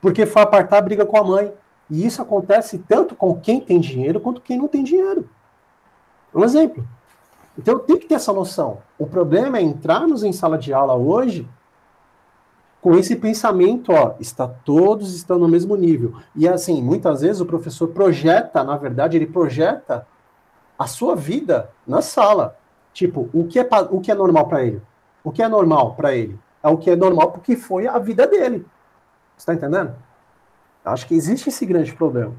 Porque foi apartar a briga com a mãe. E isso acontece tanto com quem tem dinheiro quanto quem não tem dinheiro. Um exemplo. Então tem que ter essa noção. O problema é entrarmos em sala de aula hoje com esse pensamento, ó, está todos estão no mesmo nível. E assim, muitas vezes o professor projeta, na verdade, ele projeta a sua vida na sala. Tipo, o que é, o que é normal para ele? O que é normal para ele? É o que é normal porque foi a vida dele. Está entendendo? Acho que existe esse grande problema.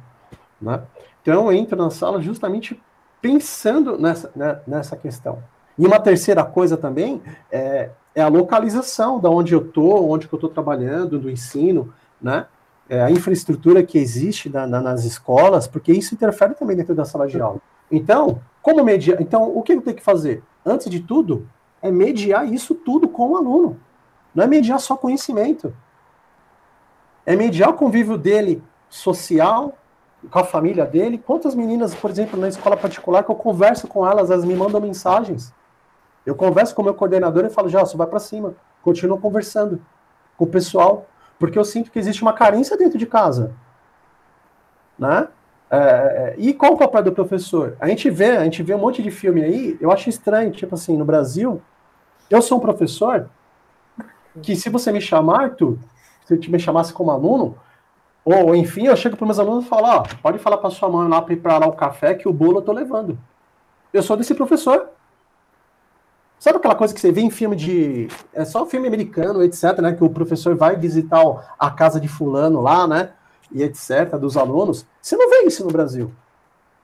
Né? Então eu entro na sala justamente pensando nessa, né, nessa questão. E uma terceira coisa também é, é a localização da onde eu estou, onde eu estou trabalhando, do ensino, né? É a infraestrutura que existe na, na, nas escolas, porque isso interfere também dentro da sala de aula. Então, como mediar? Então, o que eu tenho que fazer? Antes de tudo, é mediar isso tudo com o aluno. Não é mediar só conhecimento. É mediar o convívio dele social, com a família dele. Quantas meninas, por exemplo, na escola particular, que eu converso com elas, elas me mandam mensagens. Eu converso com o meu coordenador e falo, já, você vai para cima. Continuo conversando com o pessoal, porque eu sinto que existe uma carência dentro de casa. Né? É, é, e qual o papel do professor? A gente vê, a gente vê um monte de filme aí, eu acho estranho, tipo assim, no Brasil, eu sou um professor que se você me chamar, Arthur, se eu te me chamasse como aluno, ou enfim, eu chego para meus alunos e falo, ó, pode falar para sua mãe lá para lá o café que o bolo eu tô levando. Eu sou desse professor. Sabe aquela coisa que você vê em filme de. É só filme americano, etc., né? Que o professor vai visitar a casa de fulano lá, né? E etc., dos alunos. Você não vê isso no Brasil.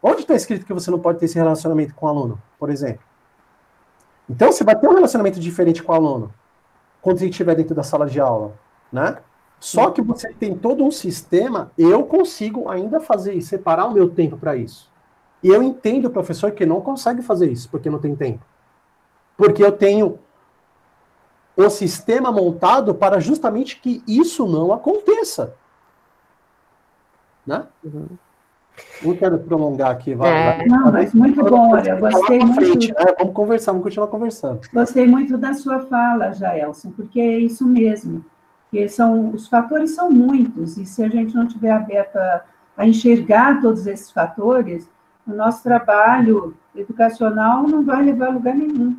Onde está escrito que você não pode ter esse relacionamento com o aluno, por exemplo? Então você vai ter um relacionamento diferente com o aluno quando ele estiver dentro da sala de aula, né? Só que você tem todo um sistema, eu consigo ainda fazer isso, separar o meu tempo para isso. E eu entendo o professor que não consegue fazer isso, porque não tem tempo. Porque eu tenho o sistema montado para justamente que isso não aconteça. Né? Uhum. Não quero prolongar aqui, vai. É. Não, mas muito bom, olha, eu gostei muito. Frente, né? Vamos conversar, vamos continuar conversando. Gostei muito da sua fala, Jaelson, porque é isso mesmo. Que são, os fatores são muitos, e se a gente não tiver aberto a, a enxergar todos esses fatores, o nosso trabalho educacional não vai levar a lugar nenhum.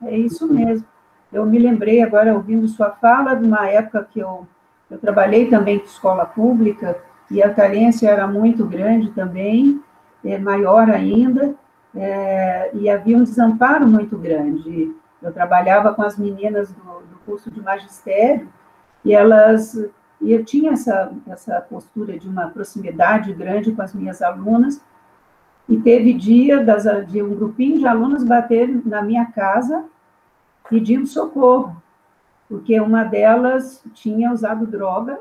É isso mesmo. Eu me lembrei agora, ouvindo sua fala, de uma época que eu, eu trabalhei também com escola pública, e a carência era muito grande também, é, maior ainda, é, e havia um desamparo muito grande. Eu trabalhava com as meninas do, do curso de magistério, e elas, e eu tinha essa, essa postura de uma proximidade grande com as minhas alunas, e teve dia das, de um grupinho de alunos bater na minha casa pedindo socorro, porque uma delas tinha usado droga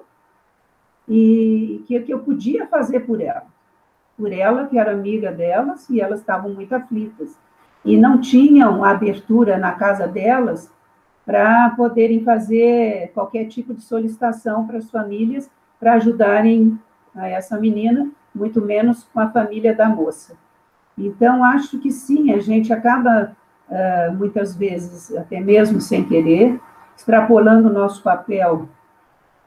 e que, que eu podia fazer por ela. Por ela, que era amiga delas, e elas estavam muito aflitas. E não tinham abertura na casa delas para poderem fazer qualquer tipo de solicitação para as famílias para ajudarem essa menina, muito menos com a família da moça. Então, acho que sim, a gente acaba, muitas vezes, até mesmo sem querer, extrapolando o nosso papel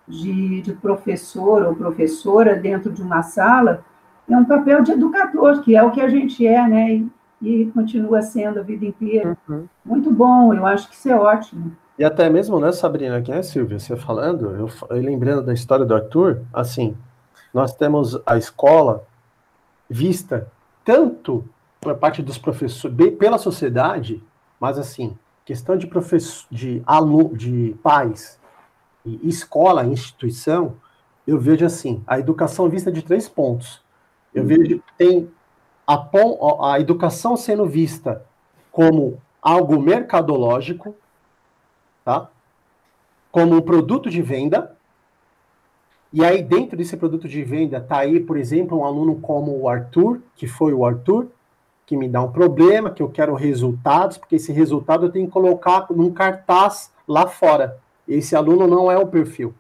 de, de professor ou professora dentro de uma sala, é um papel de educador, que é o que a gente é, né? E continua sendo a vida inteira. Uhum. Muito bom, eu acho que isso é ótimo. E até mesmo, né, Sabrina, quem é Silvia? Você falando, eu, eu lembrando da história do Arthur, assim, nós temos a escola vista tanto por parte dos professores, pela sociedade, mas assim, questão de professor, de aluno, de pais, escola, instituição, eu vejo assim, a educação vista de três pontos. Eu uhum. vejo que tem a, a educação sendo vista como algo mercadológico, tá? Como um produto de venda. E aí, dentro desse produto de venda, tá aí, por exemplo, um aluno como o Arthur, que foi o Arthur, que me dá um problema, que eu quero resultados, porque esse resultado eu tenho que colocar num cartaz lá fora. Esse aluno não é o perfil.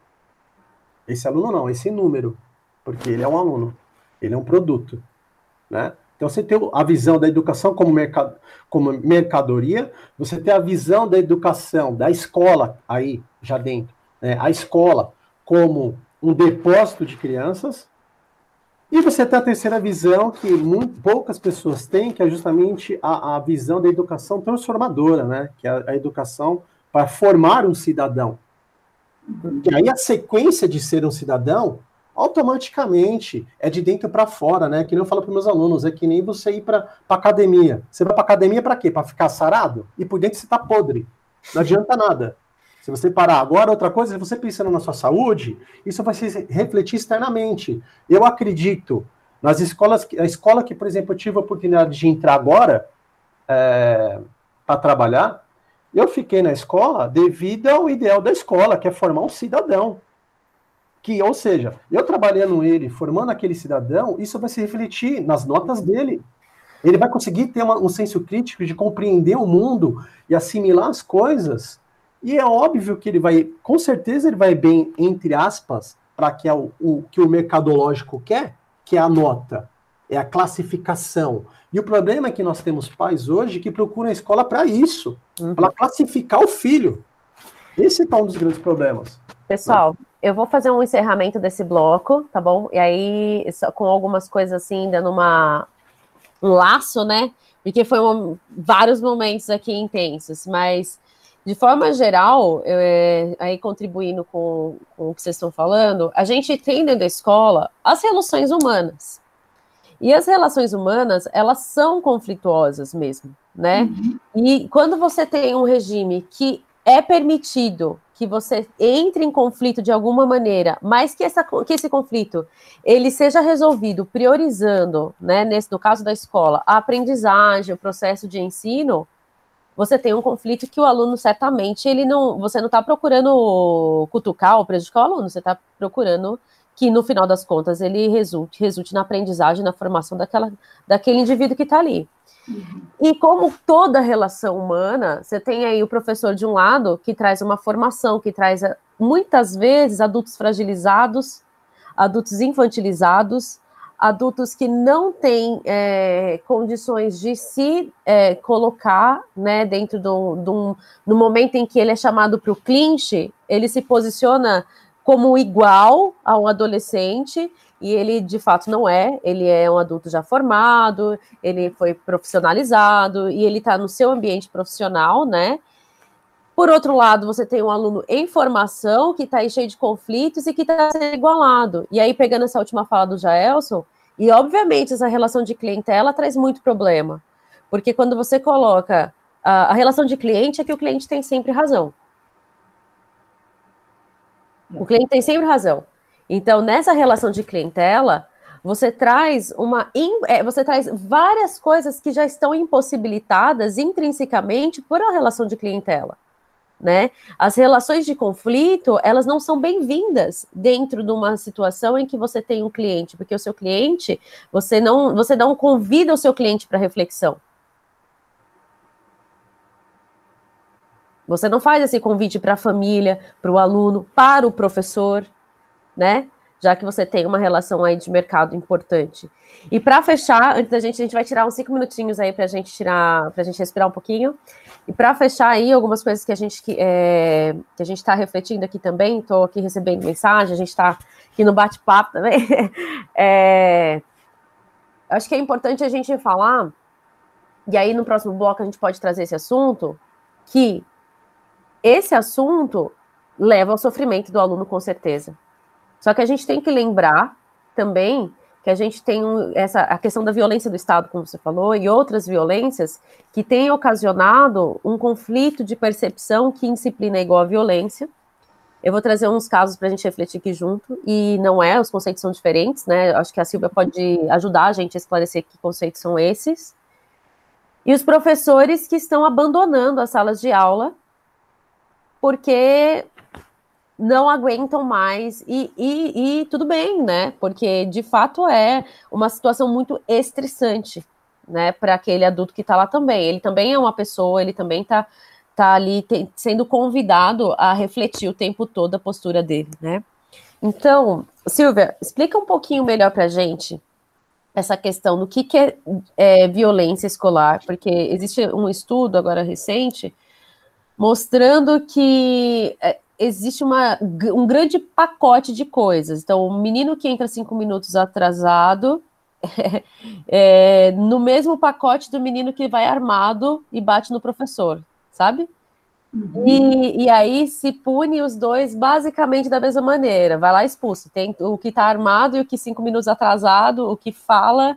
Esse aluno não, esse número, porque ele é um aluno, ele é um produto, né? Então você tem a visão da educação como, como mercadoria, você tem a visão da educação, da escola aí já dentro, né? a escola como um depósito de crianças, e você tem a terceira visão que muito, poucas pessoas têm, que é justamente a, a visão da educação transformadora, né? Que é a, a educação para formar um cidadão. E aí a sequência de ser um cidadão automaticamente é de dentro para fora, né? Que nem eu falo para meus alunos, é que nem você ir para academia. Você vai para academia para quê? Para ficar sarado? E por dentro você está podre. Não adianta nada. Se você parar agora, outra coisa, se você pensando na sua saúde, isso vai se refletir externamente. Eu acredito nas escolas, a escola que, por exemplo, eu tive a oportunidade de entrar agora é, para trabalhar, eu fiquei na escola devido ao ideal da escola, que é formar um cidadão. Que, ou seja, eu trabalhando ele, formando aquele cidadão, isso vai se refletir nas notas dele. Ele vai conseguir ter uma, um senso crítico de compreender o mundo e assimilar as coisas. E é óbvio que ele vai, com certeza, ele vai bem, entre aspas, para que é o, o que o mercadológico quer, que é a nota, é a classificação. E o problema é que nós temos pais hoje que procuram a escola para isso, uhum. para classificar o filho. Esse é um dos grandes problemas. Pessoal, eu vou fazer um encerramento desse bloco, tá bom? E aí, com algumas coisas assim, dando uma, um laço, né? Porque foi um, vários momentos aqui intensos, mas de forma geral, eu, é, aí contribuindo com, com, o que vocês estão falando, a gente tem dentro da escola as relações humanas. E as relações humanas, elas são conflituosas mesmo, né? Uhum. E quando você tem um regime que é permitido que você entre em conflito de alguma maneira, mas que, essa, que esse conflito ele seja resolvido priorizando, né, nesse, no caso da escola, a aprendizagem, o processo de ensino, você tem um conflito que o aluno certamente ele não, você não está procurando cutucar ou prejudicar o aluno, você está procurando que no final das contas ele resulte, resulte na aprendizagem, na formação daquela, daquele indivíduo que está ali. Uhum. E como toda relação humana, você tem aí o professor de um lado que traz uma formação, que traz eh, muitas vezes adultos fragilizados, adultos infantilizados, adultos que não têm é, condições de se é, colocar né, dentro do, do, no momento em que ele é chamado para o clinch, ele se posiciona como igual a um adolescente e ele de fato não é, ele é um adulto já formado, ele foi profissionalizado e ele está no seu ambiente profissional, né? Por outro lado, você tem um aluno em formação que está cheio de conflitos e que está sendo igualado. E aí, pegando essa última fala do Jaelson, e obviamente essa relação de clientela traz muito problema. Porque quando você coloca a, a relação de cliente é que o cliente tem sempre razão. O cliente tem sempre razão. Então, nessa relação de clientela, você traz uma é, você traz várias coisas que já estão impossibilitadas intrinsecamente por a relação de clientela. Né? As relações de conflito, elas não são bem-vindas dentro de uma situação em que você tem um cliente, porque o seu cliente, você não, você não convida o seu cliente para reflexão. Você não faz esse convite para a família, para o aluno, para o professor, né? Já que você tem uma relação aí de mercado importante. E para fechar, antes da gente, a gente vai tirar uns cinco minutinhos aí para a gente tirar, para a gente respirar um pouquinho. E para fechar aí algumas coisas que a gente é, que a gente está refletindo aqui também, estou aqui recebendo mensagem, a gente está aqui no bate-papo também. é, acho que é importante a gente falar, e aí no próximo bloco a gente pode trazer esse assunto, que esse assunto leva ao sofrimento do aluno com certeza. Só que a gente tem que lembrar também que a gente tem um, essa a questão da violência do Estado, como você falou, e outras violências que têm ocasionado um conflito de percepção que disciplina é igual a violência. Eu vou trazer uns casos para a gente refletir aqui junto, e não é, os conceitos são diferentes, né? Acho que a Silvia pode ajudar a gente a esclarecer que conceitos são esses. E os professores que estão abandonando as salas de aula porque não aguentam mais e, e, e, tudo bem, né? Porque de fato é uma situação muito estressante, né? Para aquele adulto que está lá também. Ele também é uma pessoa, ele também está tá ali te, sendo convidado a refletir o tempo todo a postura dele, né? Então, Silvia, explica um pouquinho melhor para a gente essa questão do que, que é, é violência escolar, porque existe um estudo agora recente mostrando que é, existe uma, um grande pacote de coisas. Então, o menino que entra cinco minutos atrasado é, é, no mesmo pacote do menino que vai armado e bate no professor, sabe? Uhum. E, e aí se pune os dois basicamente da mesma maneira. Vai lá expulso. Tem o que está armado e o que cinco minutos atrasado, o que fala.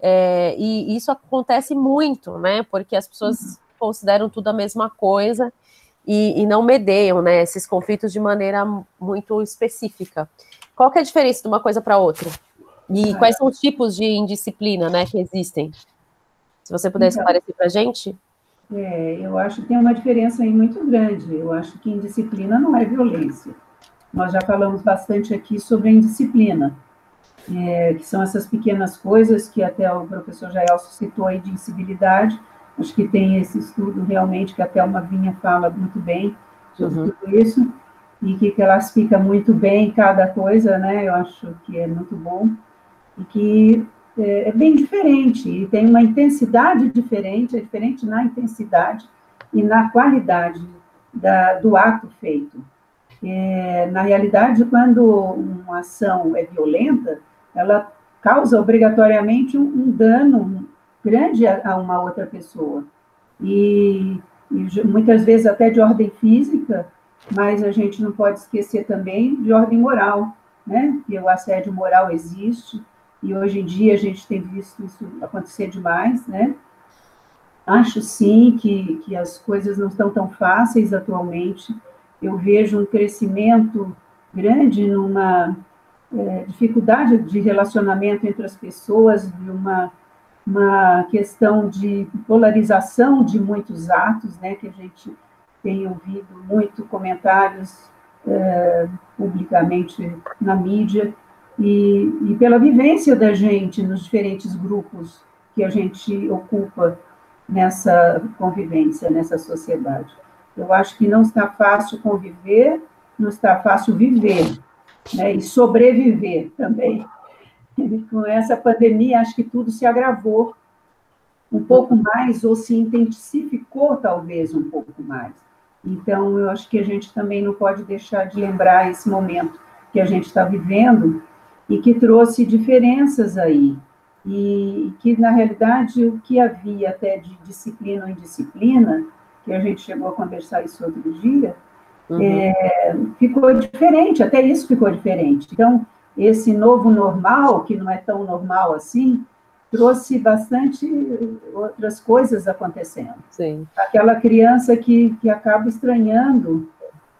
É, e isso acontece muito, né? Porque as pessoas uhum. consideram tudo a mesma coisa e, e, não medeiam, né? Esses conflitos de maneira muito específica. Qual que é a diferença de uma coisa para outra? E quais são os tipos de indisciplina, né, que existem? Se você pudesse então, esclarecer para a gente. É, eu acho que tem uma diferença aí muito grande. Eu acho que indisciplina não é violência. Nós já falamos bastante aqui sobre a indisciplina, é, que são essas pequenas coisas que até o professor Jaelso citou aí de incivilidade. Acho que tem esse estudo realmente que até uma Vinha fala muito bem sobre uhum. tudo isso e que classifica muito bem cada coisa, né? Eu acho que é muito bom e que é, é, bem diferente e tem uma intensidade diferente, é diferente na intensidade e na qualidade da, do ato feito. É, na realidade, quando uma ação é violenta, ela causa obrigatoriamente um, um dano grande a, uma outra pessoa. E, e muitas vezes até de ordem física, mas a gente não pode esquecer também de ordem moral, né? Que o assédio moral existe, e hoje em dia a gente tem visto isso acontecer demais, né? Acho sim que, que as coisas não estão tão fáceis atualmente. Eu vejo um crescimento grande numa é, dificuldade de relacionamento entre as pessoas, de uma, uma questão de polarização de muitos atos, né? Que a gente tem ouvido muito comentários é, publicamente na mídia e, e pela vivência da gente nos diferentes grupos que a gente ocupa nessa convivência, nessa sociedade. Eu acho que não está fácil conviver, não está fácil viver, né? E sobreviver também. E com essa pandemia, acho que tudo se agravou um pouco mais, ou se intensificou, talvez, um pouco mais. Então, eu acho que a gente também não pode deixar de lembrar esse momento que a gente está vivendo, e que trouxe diferenças aí. E que, na realidade, o que havia até de disciplina ou indisciplina, que a gente chegou a conversar isso outro dia, uhum. é, ficou diferente, até isso ficou diferente. Então, esse novo normal, que não é tão normal assim, trouxe bastante outras coisas acontecendo. Sim. Aquela criança que, que acaba estranhando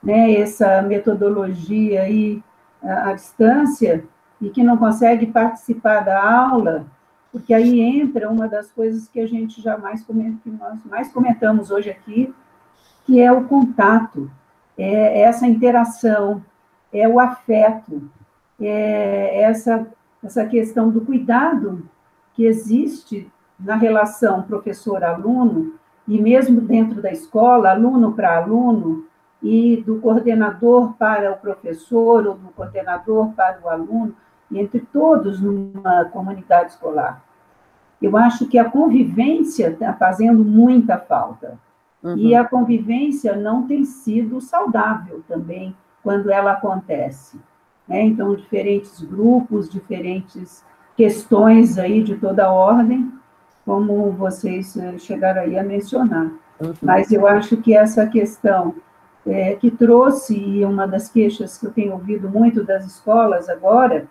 né, essa metodologia aí à distância, e que não consegue participar da aula, porque aí entra uma das coisas que a gente jamais comenta, que nós mais comentamos hoje aqui, que é o contato, é essa interação, é o afeto, é essa, essa questão do cuidado que existe na relação professor-aluno, e mesmo dentro da escola, aluno para aluno, e do coordenador para o professor, ou do coordenador para o aluno, entre todos numa comunidade escolar. Eu acho que a convivência está fazendo muita falta. Uhum. E a convivência não tem sido saudável também quando ela acontece. Né? Então, diferentes grupos, diferentes questões aí de toda ordem, como vocês eh, chegaram aí a mencionar. Uhum. Mas eu acho que essa questão é, que trouxe, e uma das queixas que eu tenho ouvido muito das escolas agora,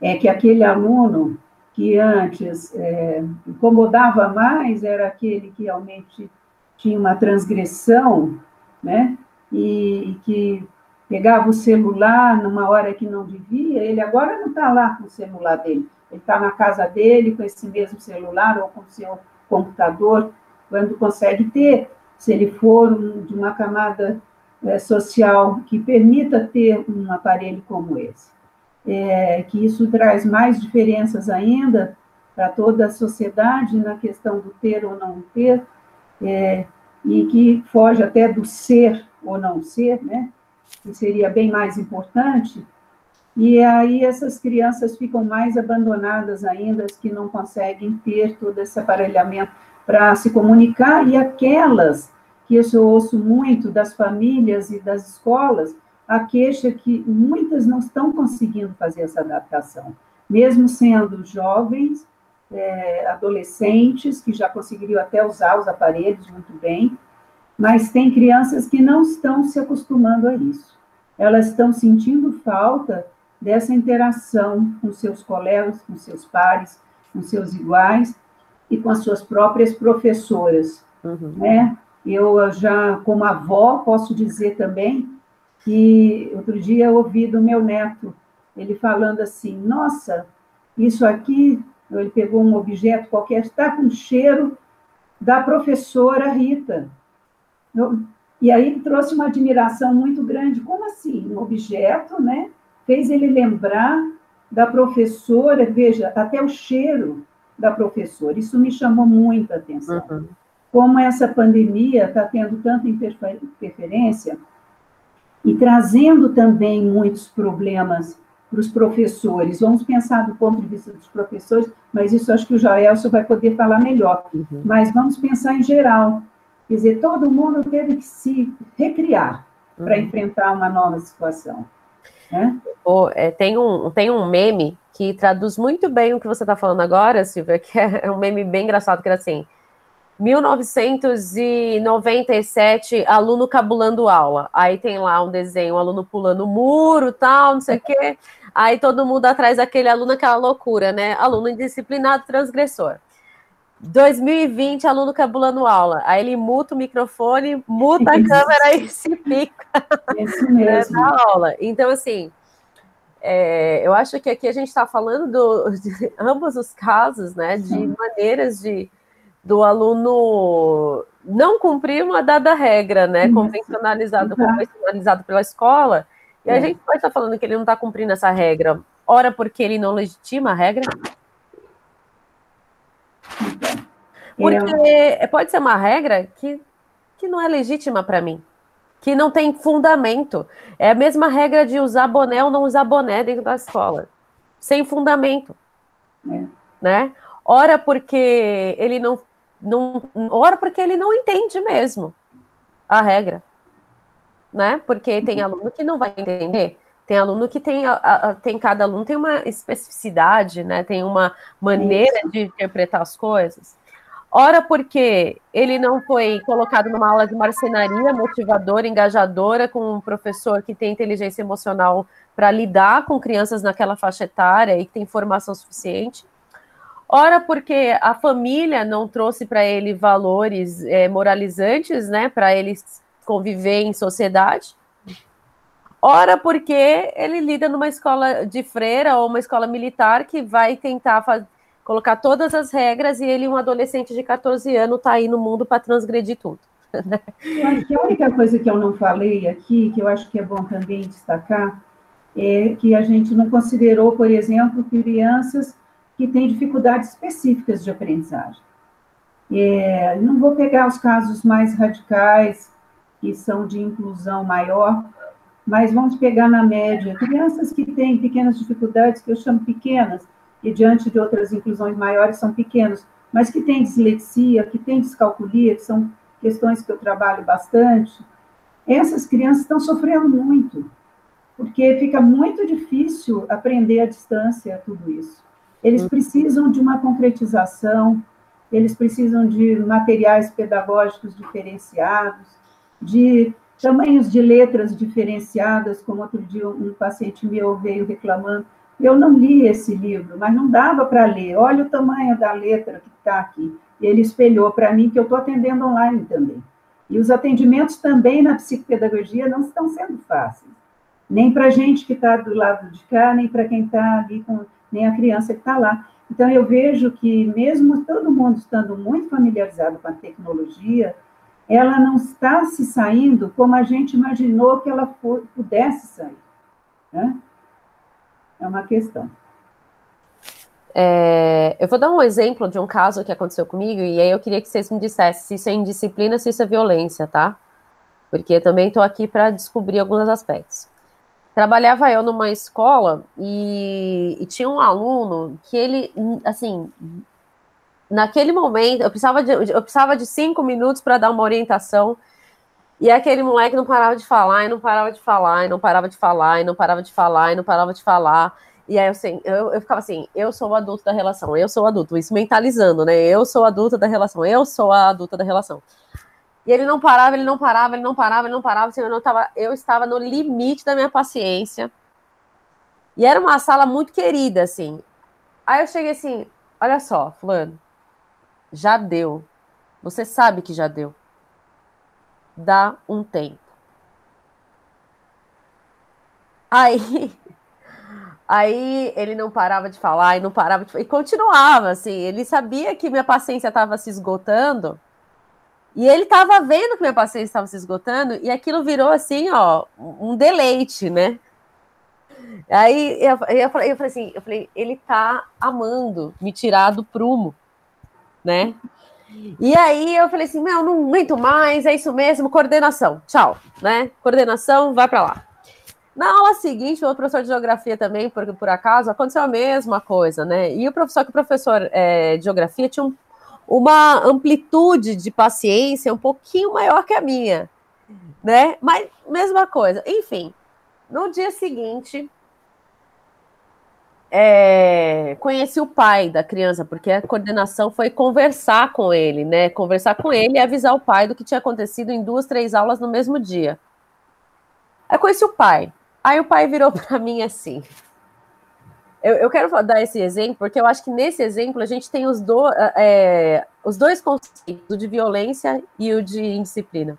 é que aquele aluno que antes é, incomodava mais era aquele que realmente tinha uma transgressão, né? E, e, que pegava o celular numa hora que não devia, ele agora não está lá com o celular dele, ele está na casa dele com esse mesmo celular ou com o seu computador, quando consegue ter, se ele for um, de uma camada é, social que permita ter um aparelho como esse é, que isso traz mais diferenças ainda para toda a sociedade na questão do ter ou não ter, é, e que foge até do ser ou não ser, né? Que seria bem mais importante, e aí essas crianças ficam mais abandonadas ainda, as que não conseguem ter todo esse aparelhamento para se comunicar, e aquelas que eu ouço muito das famílias e das escolas, a queixa que muitas não estão conseguindo fazer essa adaptação, mesmo sendo jovens, é, adolescentes, que já conseguiriam até usar os aparelhos muito bem, Mas tem crianças que não estão se acostumando a isso. Elas estão sentindo falta dessa interação com seus colegas, com seus pares, com seus iguais e com as suas próprias professoras, uhum. né? Eu já, como avó, posso dizer também que outro dia eu ouvi do meu neto, ele falando assim, nossa, isso aqui, ele pegou um objeto qualquer, está com cheiro da professora Rita. E aí trouxe uma admiração muito grande. Como assim? Um objeto, né? Fez ele lembrar da professora, veja, até o cheiro da professora. Isso me chamou muita atenção. Uhum. Como essa pandemia está tendo tanta interferência e trazendo também muitos problemas para os professores. Vamos pensar do ponto de vista dos professores, mas isso acho que o Joelso vai poder falar melhor. Uhum. Mas vamos pensar em geral. Quer dizer, todo mundo teve que se recriar uhum. para enfrentar uma nova situação. Né? Oh, é, tem, um, tem um meme que traduz muito bem o que você está falando agora, Silvia, que é um meme bem engraçado, que era assim, 1997, aluno cabulando aula. Aí tem lá um desenho, um aluno pulando muro, tal, não sei o quê. Aí todo mundo atrás daquele aluno, aquela loucura, né? Aluno indisciplinado, transgressor. 2020, aluno cabulando aula. Aí ele muta o microfone, muta a câmera e se pica Isso mesmo. na aula. Então, assim, é, eu acho que aqui a gente está falando do, de ambos os casos, né? De Sim. maneiras de do aluno não cumprir uma dada regra, né? Convencionalizado, convencionalizado pela escola. E a é. gente pode estar falando que ele não está cumprindo essa regra. Ora, porque ele não legitima a regra? Porque pode ser uma regra que, que não é legítima para mim, que não tem fundamento. É a mesma regra de usar boné ou não usar boné dentro da escola, sem fundamento, é. né? Ora porque ele não, não, ora porque ele não entende mesmo a regra, né? Porque tem aluno que não vai entender. Tem aluno que tem, a, a, tem cada aluno tem uma especificidade, né? Tem uma maneira Isso. de interpretar as coisas. Ora, porque ele não foi colocado numa aula de marcenaria motivadora, engajadora, com um professor que tem inteligência emocional para lidar com crianças naquela faixa etária e que tem formação suficiente. Ora, porque a família não trouxe para ele valores é, moralizantes, né, para ele conviver em sociedade. Ora, porque ele lida numa escola de freira ou uma escola militar que vai tentar colocar todas as regras e ele, um adolescente de 14 anos, está aí no mundo para transgredir tudo. Acho que a única coisa que eu não falei aqui, que eu acho que é bom também destacar, é que a gente não considerou, por exemplo, crianças que têm dificuldades específicas de aprendizagem. É, não vou pegar os casos mais radicais, que são de inclusão maior, mas vamos pegar na média crianças que têm pequenas dificuldades, que eu chamo pequenas, e diante de outras inclusões maiores são pequenos, mas que têm dislexia, que têm descalculia, que são questões que eu trabalho bastante, essas crianças estão sofrendo muito, porque fica muito difícil aprender à distância tudo isso. Eles uhum. precisam de uma concretização, eles precisam de materiais pedagógicos diferenciados, de tamanhos de letras diferenciadas, como outro dia um paciente meu veio reclamando, eu não li esse livro, mas não dava para ler. Olha o tamanho da letra que está aqui. Ele espelhou para mim que eu estou atendendo online também. E os atendimentos também na psicopedagogia não estão sendo fáceis. Nem para a gente que está do lado de cá, nem para quem está ali, com, nem a criança que está lá. Então, eu vejo que, mesmo todo mundo estando muito familiarizado com a tecnologia, ela não está se saindo como a gente imaginou que ela pudesse sair. Né? é uma questão. É, eu vou dar um exemplo de um caso que aconteceu comigo, e aí eu queria que vocês me dissessem se isso é indisciplina, se isso é violência, tá? Porque também estou aqui para descobrir alguns aspectos. Trabalhava eu numa escola e, e, tinha um aluno que ele, assim, naquele momento, eu precisava de, eu precisava de cinco minutos para dar uma orientação e aquele moleque não parava de falar, e não parava de falar, e não parava de falar, e não parava de falar, e não parava de falar. E aí assim, eu, eu ficava assim, eu sou o adulto da relação, eu sou o adulto, isso mentalizando, né? Eu sou o adulto da relação, eu sou a adulta da relação. E ele não parava, ele não parava, ele não parava, ele não parava. Assim, eu, não tava, eu estava no limite da minha paciência. E era uma sala muito querida, assim. Aí eu cheguei assim: olha só, Fulano, já deu. Você sabe que já deu. Dá um tempo. Aí, aí ele não parava de falar e não parava de e continuava assim. Ele sabia que minha paciência estava se esgotando e ele estava vendo que minha paciência estava se esgotando e aquilo virou assim, ó, um deleite, né? Aí eu, eu, falei, eu falei assim, eu falei, ele tá amando me tirar do prumo, né? E aí eu falei assim, meu, não aguento mais, é isso mesmo, coordenação, tchau, né? Coordenação, vai para lá. Na aula seguinte, o professor de geografia também, por, por acaso, aconteceu a mesma coisa, né? E o professor, que o professor é, de geografia tinha um, uma amplitude de paciência um pouquinho maior que a minha, né? Mas mesma coisa. Enfim, no dia seguinte, é, conheci o pai da criança, porque a coordenação foi conversar com ele, né? Conversar com ele e avisar o pai do que tinha acontecido em duas, três aulas no mesmo dia. Aí conheci o pai. Aí o pai virou para mim assim. Eu, eu, quero dar esse exemplo, porque eu acho que nesse exemplo a gente tem os, do, é, os dois conceitos, o de violência e o de indisciplina.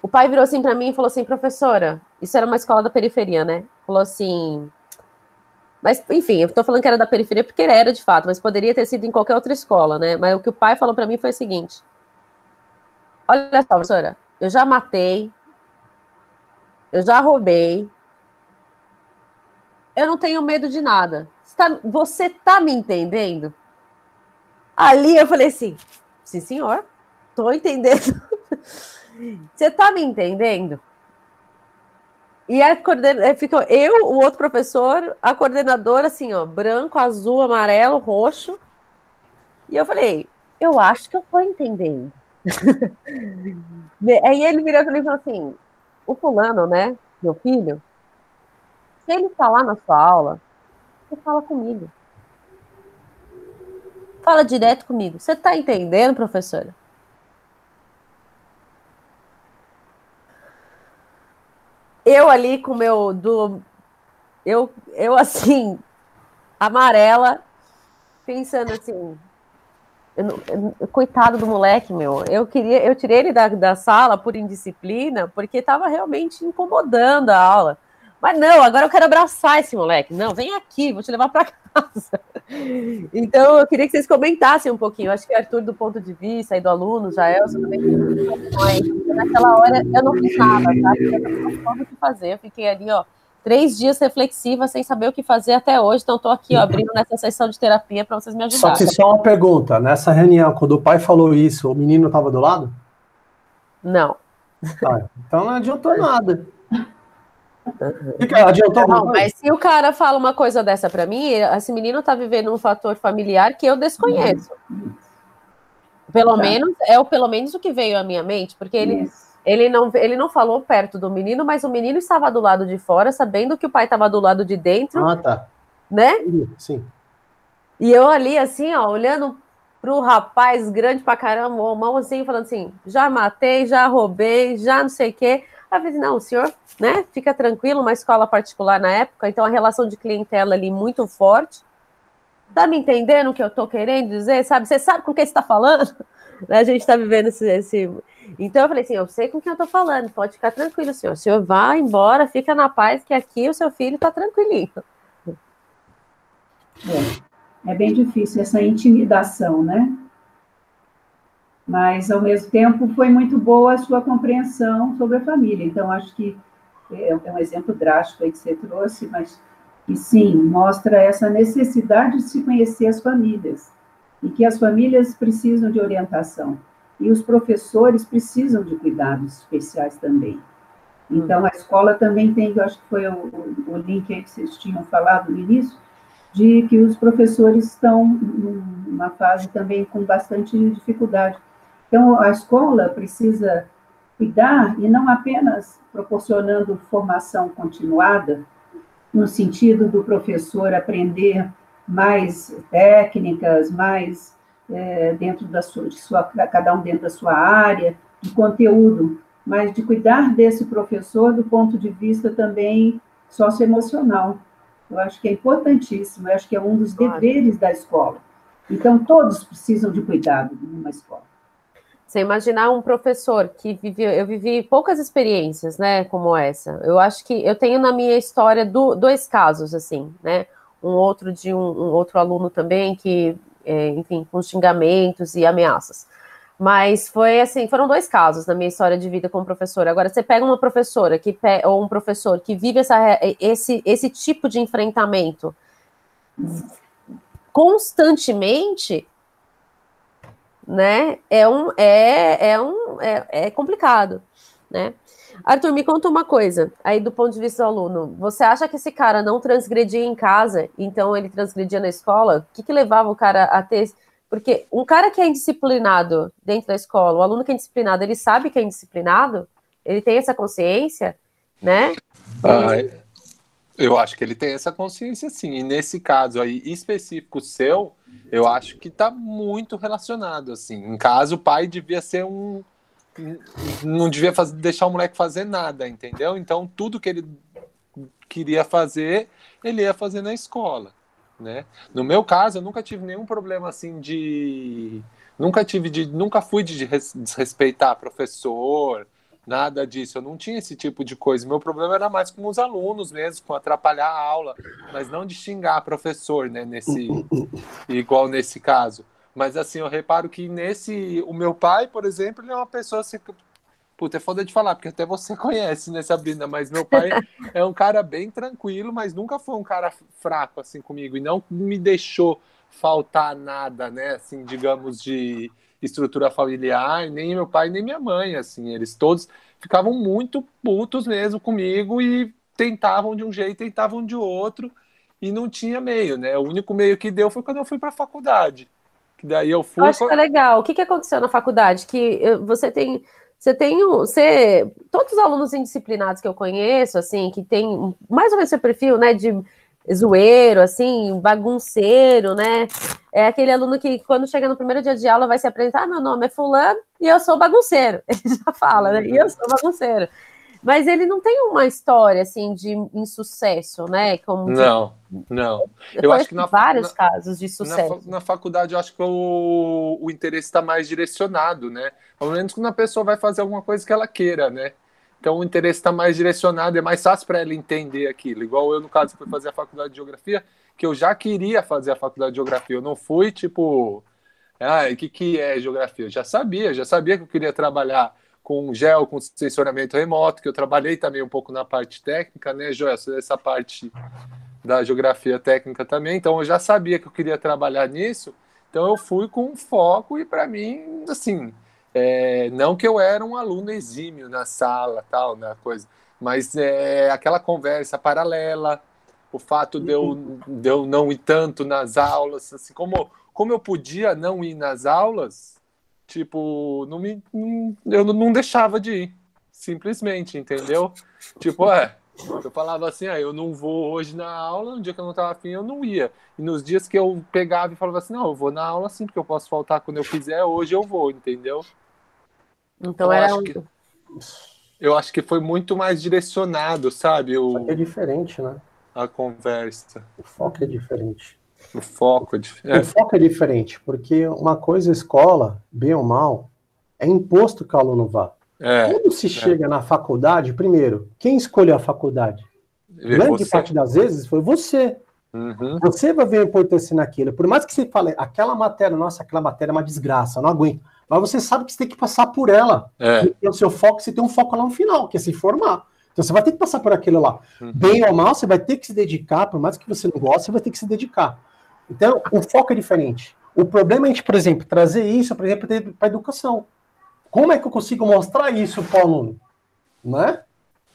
O pai virou assim para mim e falou assim, professora, isso era uma escola da periferia, né? Falou assim, mas, enfim, eu estou falando que era da periferia porque era de fato, mas poderia ter sido em qualquer outra escola, né? Mas o que o pai falou para mim foi o seguinte: Olha só, professora, eu já matei, eu já roubei. Eu não tenho medo de nada. Você tá, me entendendo? Ali eu falei assim: sim, senhor, tô entendendo. Você tá me entendendo? E a coordenadora, ficou eu, o outro professor, a coordenadora, assim, ó, branco, azul, amarelo, roxo. E eu falei, eu acho que eu tô entendendo. Aí ele virou e falou assim: o fulano, né, meu filho, se ele falar na sua aula, você fala comigo. Fala direto comigo. Você tá entendendo, professora? Eu ali com meu do eu eu assim amarela pensando assim, eu, eu, coitado do moleque, meu. Eu queria, eu tirei ele da, da sala por indisciplina, porque estava realmente incomodando a aula. Mas não, agora eu quero abraçar esse moleque. Não, vem aqui, vou te levar para casa. Então, eu queria que vocês comentassem um pouquinho. Acho que Arthur, do ponto de vista aí do aluno, já é, também naquela hora eu não nada, sabe? Eu não o que fazer. Eu fiquei ali, ó, três dias reflexiva, sem saber o que fazer até hoje. Então, estou aqui ó, abrindo nessa sessão de terapia para vocês me ajudarem. Só que só uma pergunta: nessa reunião, quando o pai falou isso, o menino estava do lado? Não. Ah, então não adiantou nada. Adiantou não, mas se o cara fala uma coisa dessa para mim, esse menino está vivendo um fator familiar que eu desconheço. Pelo tá. menos é o pelo menos o que veio à minha mente, porque ele ele não, ele não falou perto do menino, mas o menino estava do lado de fora, sabendo que o pai estava do lado de dentro. Ah, tá. Né? Sim. E eu ali, assim, ó, olhando pro rapaz grande pra caramba, mão assim, falando assim: já matei, já roubei, já não sei o quê. Eu falei, não, o senhor, né, fica tranquilo, uma escola particular na época, então a relação de clientela ali muito forte. Tá me entendendo o que eu tô querendo dizer? Sabe? Você sabe com quem você tá falando? A gente tá vivendo esse, esse então eu falei assim: eu sei com quem eu tô falando, pode ficar tranquilo, senhor. O senhor vai embora, fica na paz, que aqui o seu filho tá tranquilinho. É, é bem difícil essa intimidação, né? Mas, ao mesmo tempo, foi muito boa a sua compreensão sobre a família. Então, acho que é, é um exemplo drástico aí que você trouxe, mas que sim, mostra essa necessidade de se conhecer as famílias e que as famílias precisam de orientação. E os professores precisam de cuidados especiais também. Então, a escola também tem, eu acho que foi o, o link que vocês tinham falado no início, de que os professores estão numa fase também com bastante dificuldade. Então, a escola precisa cuidar e não apenas proporcionando formação continuada, no sentido do professor aprender mais técnicas, mais é, dentro da sua, de sua, cada um dentro da sua área, de conteúdo, mas de cuidar desse professor do ponto de vista também socioemocional. Eu acho que é importantíssimo, eu acho que é um dos deveres da escola. Então, todos precisam de cuidado numa escola. Você imaginar um professor que vive, eu vivi poucas experiências, né, como essa. Eu acho que eu tenho na minha história do, dois casos, assim, né, um outro de um, um outro aluno também que, é, enfim, com xingamentos e ameaças. Mas foi assim, foram dois casos na minha história de vida como professora. Agora, você pega uma professora que ou um professor que vive essa, esse, esse tipo de enfrentamento constantemente, né? É um é, é um é, é complicado, né? Arthur, me conta uma coisa, aí do ponto de vista do aluno, você acha que esse cara não transgredia em casa, então ele transgredia na escola? O que, que levava o cara a ter. Porque um cara que é indisciplinado dentro da escola, o aluno que é indisciplinado, ele sabe que é indisciplinado? Ele tem essa consciência, né? Ah, eu acho que ele tem essa consciência sim. E nesse caso aí específico seu, eu acho que está muito relacionado assim. Em caso o pai devia ser um não devia fazer, deixar o moleque fazer nada, entendeu? Então tudo que ele queria fazer, ele ia fazer na escola, né? No meu caso, eu nunca tive nenhum problema assim de nunca tive de nunca fui de desrespeitar professor, nada disso. Eu não tinha esse tipo de coisa. Meu problema era mais com os alunos mesmo, com atrapalhar a aula, mas não de xingar professor, né? Nesse, igual nesse caso. Mas assim, eu reparo que nesse. O meu pai, por exemplo, ele é uma pessoa assim. Puta, é foda de falar, porque até você conhece, né, Sabrina? Mas meu pai é um cara bem tranquilo, mas nunca foi um cara fraco assim comigo. E não me deixou faltar nada, né? Assim, digamos, de estrutura familiar, nem meu pai nem minha mãe, assim, eles todos ficavam muito putos mesmo comigo e tentavam de um jeito, tentavam de outro e não tinha meio, né? O único meio que deu foi quando eu fui para a faculdade. Que daí eu fui. Eu acho que é legal. O que, que aconteceu na faculdade? Que você tem você tem você todos os alunos indisciplinados que eu conheço, assim, que tem mais ou menos seu perfil, né, de zoeiro, assim, bagunceiro, né? É aquele aluno que, quando chega no primeiro dia de aula, vai se apresentar: ah, meu nome é Fulano e eu sou bagunceiro. Ele já fala, né? E eu sou bagunceiro. Mas ele não tem uma história, assim, de insucesso, né? Como não, não. Eu, eu acho que na, vários na, casos de sucesso. Na, na, faculdade, eu acho que o, o interesse está mais direcionado, né? Ao menos quando a pessoa vai fazer alguma coisa que ela queira, né? Então o interesse está mais direcionado, é mais fácil para ela entender aquilo. Igual eu, no caso, fui fazer a faculdade de geografia, que eu já queria fazer a faculdade de geografia. Eu não fui tipo, ah, o que, que é geografia? Eu já sabia, já sabia que eu queria trabalhar com gel, com sensoramento remoto, que eu trabalhei também um pouco na parte técnica, né, Joel? Essa parte da geografia técnica também. Então eu já sabia que eu queria trabalhar nisso. Então eu fui com foco e para mim, assim, é, não que eu era um aluno exímio na sala, tal, na coisa, mas é, aquela conversa paralela, o fato de eu, de eu não ir tanto nas aulas, assim, como, como eu podia não ir nas aulas, tipo, não me, não, eu não deixava de ir, simplesmente, entendeu? Tipo, é, eu falava assim, ah, eu não vou hoje na aula, no dia que eu não estava afim, eu não ia. E nos dias que eu pegava e falava assim, não, eu vou na aula sim, porque eu posso faltar quando eu quiser, hoje eu vou, entendeu? Então eu era acho que, eu acho que foi muito mais direcionado, sabe? O, é diferente, né? A conversa. O foco é diferente. O foco é diferente. O foco é diferente, porque uma coisa escola, bem ou mal, é imposto que o aluno vá. É, Quando se é. chega na faculdade, primeiro, quem escolheu a faculdade? Grande você. parte das vezes foi você. Uhum. Você vai ver a importância naquilo. Por mais que você fale, aquela matéria, nossa, aquela matéria é uma desgraça, não aguento. Mas você sabe que você tem que passar por ela. É. E o seu foco, você tem um foco lá no final, que é se formar. Então você vai ter que passar por aquilo lá. Uhum. Bem ou mal, você vai ter que se dedicar, por mais que você não goste, você vai ter que se dedicar. Então, o foco é diferente. O problema é a gente, por exemplo, trazer isso, por exemplo, para a educação. Como é que eu consigo mostrar isso para o aluno? Né?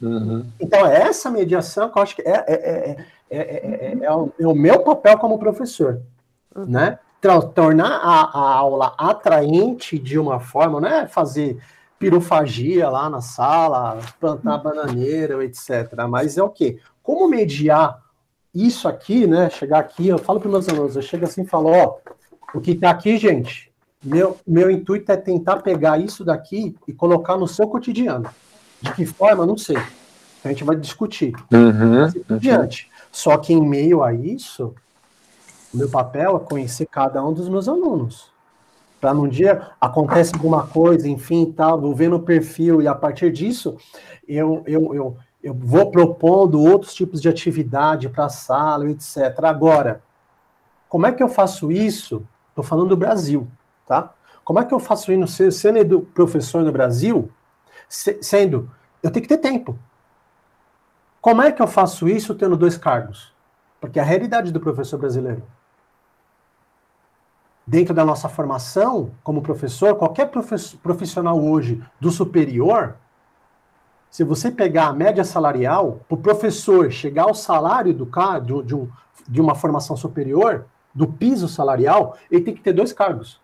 Uhum. Então, é essa mediação que eu acho que é, é, é, é, o, é o meu papel como professor. Uhum. Né? Tornar a, a, aula atraente de uma forma, não é fazer pirofagia lá na sala, plantar bananeira, etc. Mas é o quê? Como mediar isso aqui, né? Chegar aqui, eu falo para meus alunos, eu chego assim e falo, ó, O que está aqui, gente, meu, meu intuito é tentar pegar isso daqui e colocar no seu cotidiano. De que forma, não sei. A gente vai discutir. Uhum, uhum. Diante. Só que em meio a isso, o meu papel é conhecer cada um dos meus alunos. Para num dia acontece alguma coisa, enfim, tal, vou ver no perfil, e a partir disso eu, eu, eu, eu vou propondo outros tipos de atividade para a sala, etc. Agora, como é que eu faço isso? Estou falando do Brasil, tá? Como é que eu faço isso sendo professor no Brasil, sendo, eu tenho que ter tempo. Como é que eu faço isso tendo dois cargos? Porque é a realidade do professor brasileiro. Dentro da nossa formação como professor, qualquer profissional hoje do superior, se você pegar a média salarial, para o professor chegar ao salário do de, de, um, de uma formação superior, do piso salarial, ele tem que ter dois cargos.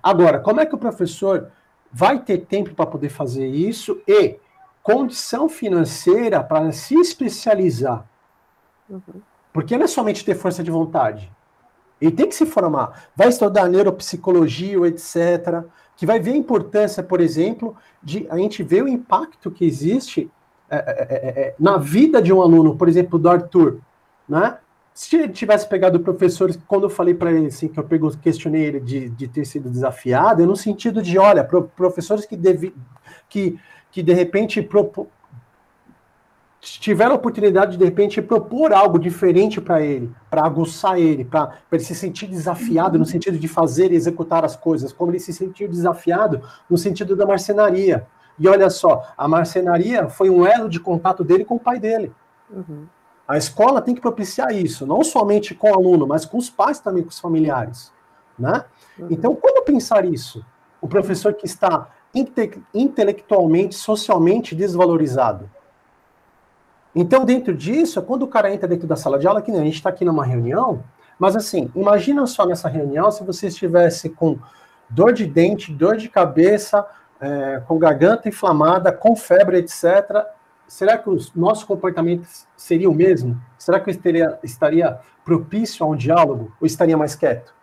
Agora, como é que o professor vai ter tempo para poder fazer isso e condição financeira para se especializar. Uhum. Porque não é somente ter força de vontade. Ele tem que se formar. Vai estudar neuropsicologia, etc. Que vai ver a importância, por exemplo, de a gente ver o impacto que existe é, é, é, é na vida de um aluno, por exemplo, do Arthur. Né? Se ele tivesse pegado professores, quando eu falei para ele assim, que eu questionei ele de, de ter sido desafiado, é no sentido de, olha, professores que, devi, que que de repente propo... tiveram a oportunidade de de repente propor algo diferente para ele, para aguçar ele, para ele se sentir desafiado no sentido de fazer e executar as coisas, como ele se sentiu desafiado no sentido da marcenaria. E olha só, a marcenaria foi um elo de contato dele com o pai dele. Uhum. A escola tem que propiciar isso, não somente com o aluno, mas com os pais também, com os familiares. Né? Uhum. Então, como pensar isso? O professor que está inte intelectualmente, socialmente desvalorizado. Então, dentro disso, é quando o cara entra dentro da sala de aula, que nem a gente está aqui numa reunião, mas assim, imagina só nessa reunião se você estivesse com dor de dente, dor de cabeça, é, com garganta inflamada, com febre, etc. Será que o nosso comportamento seria o mesmo? Será que eu estaria, estaria propício a um diálogo ou estaria mais quieto?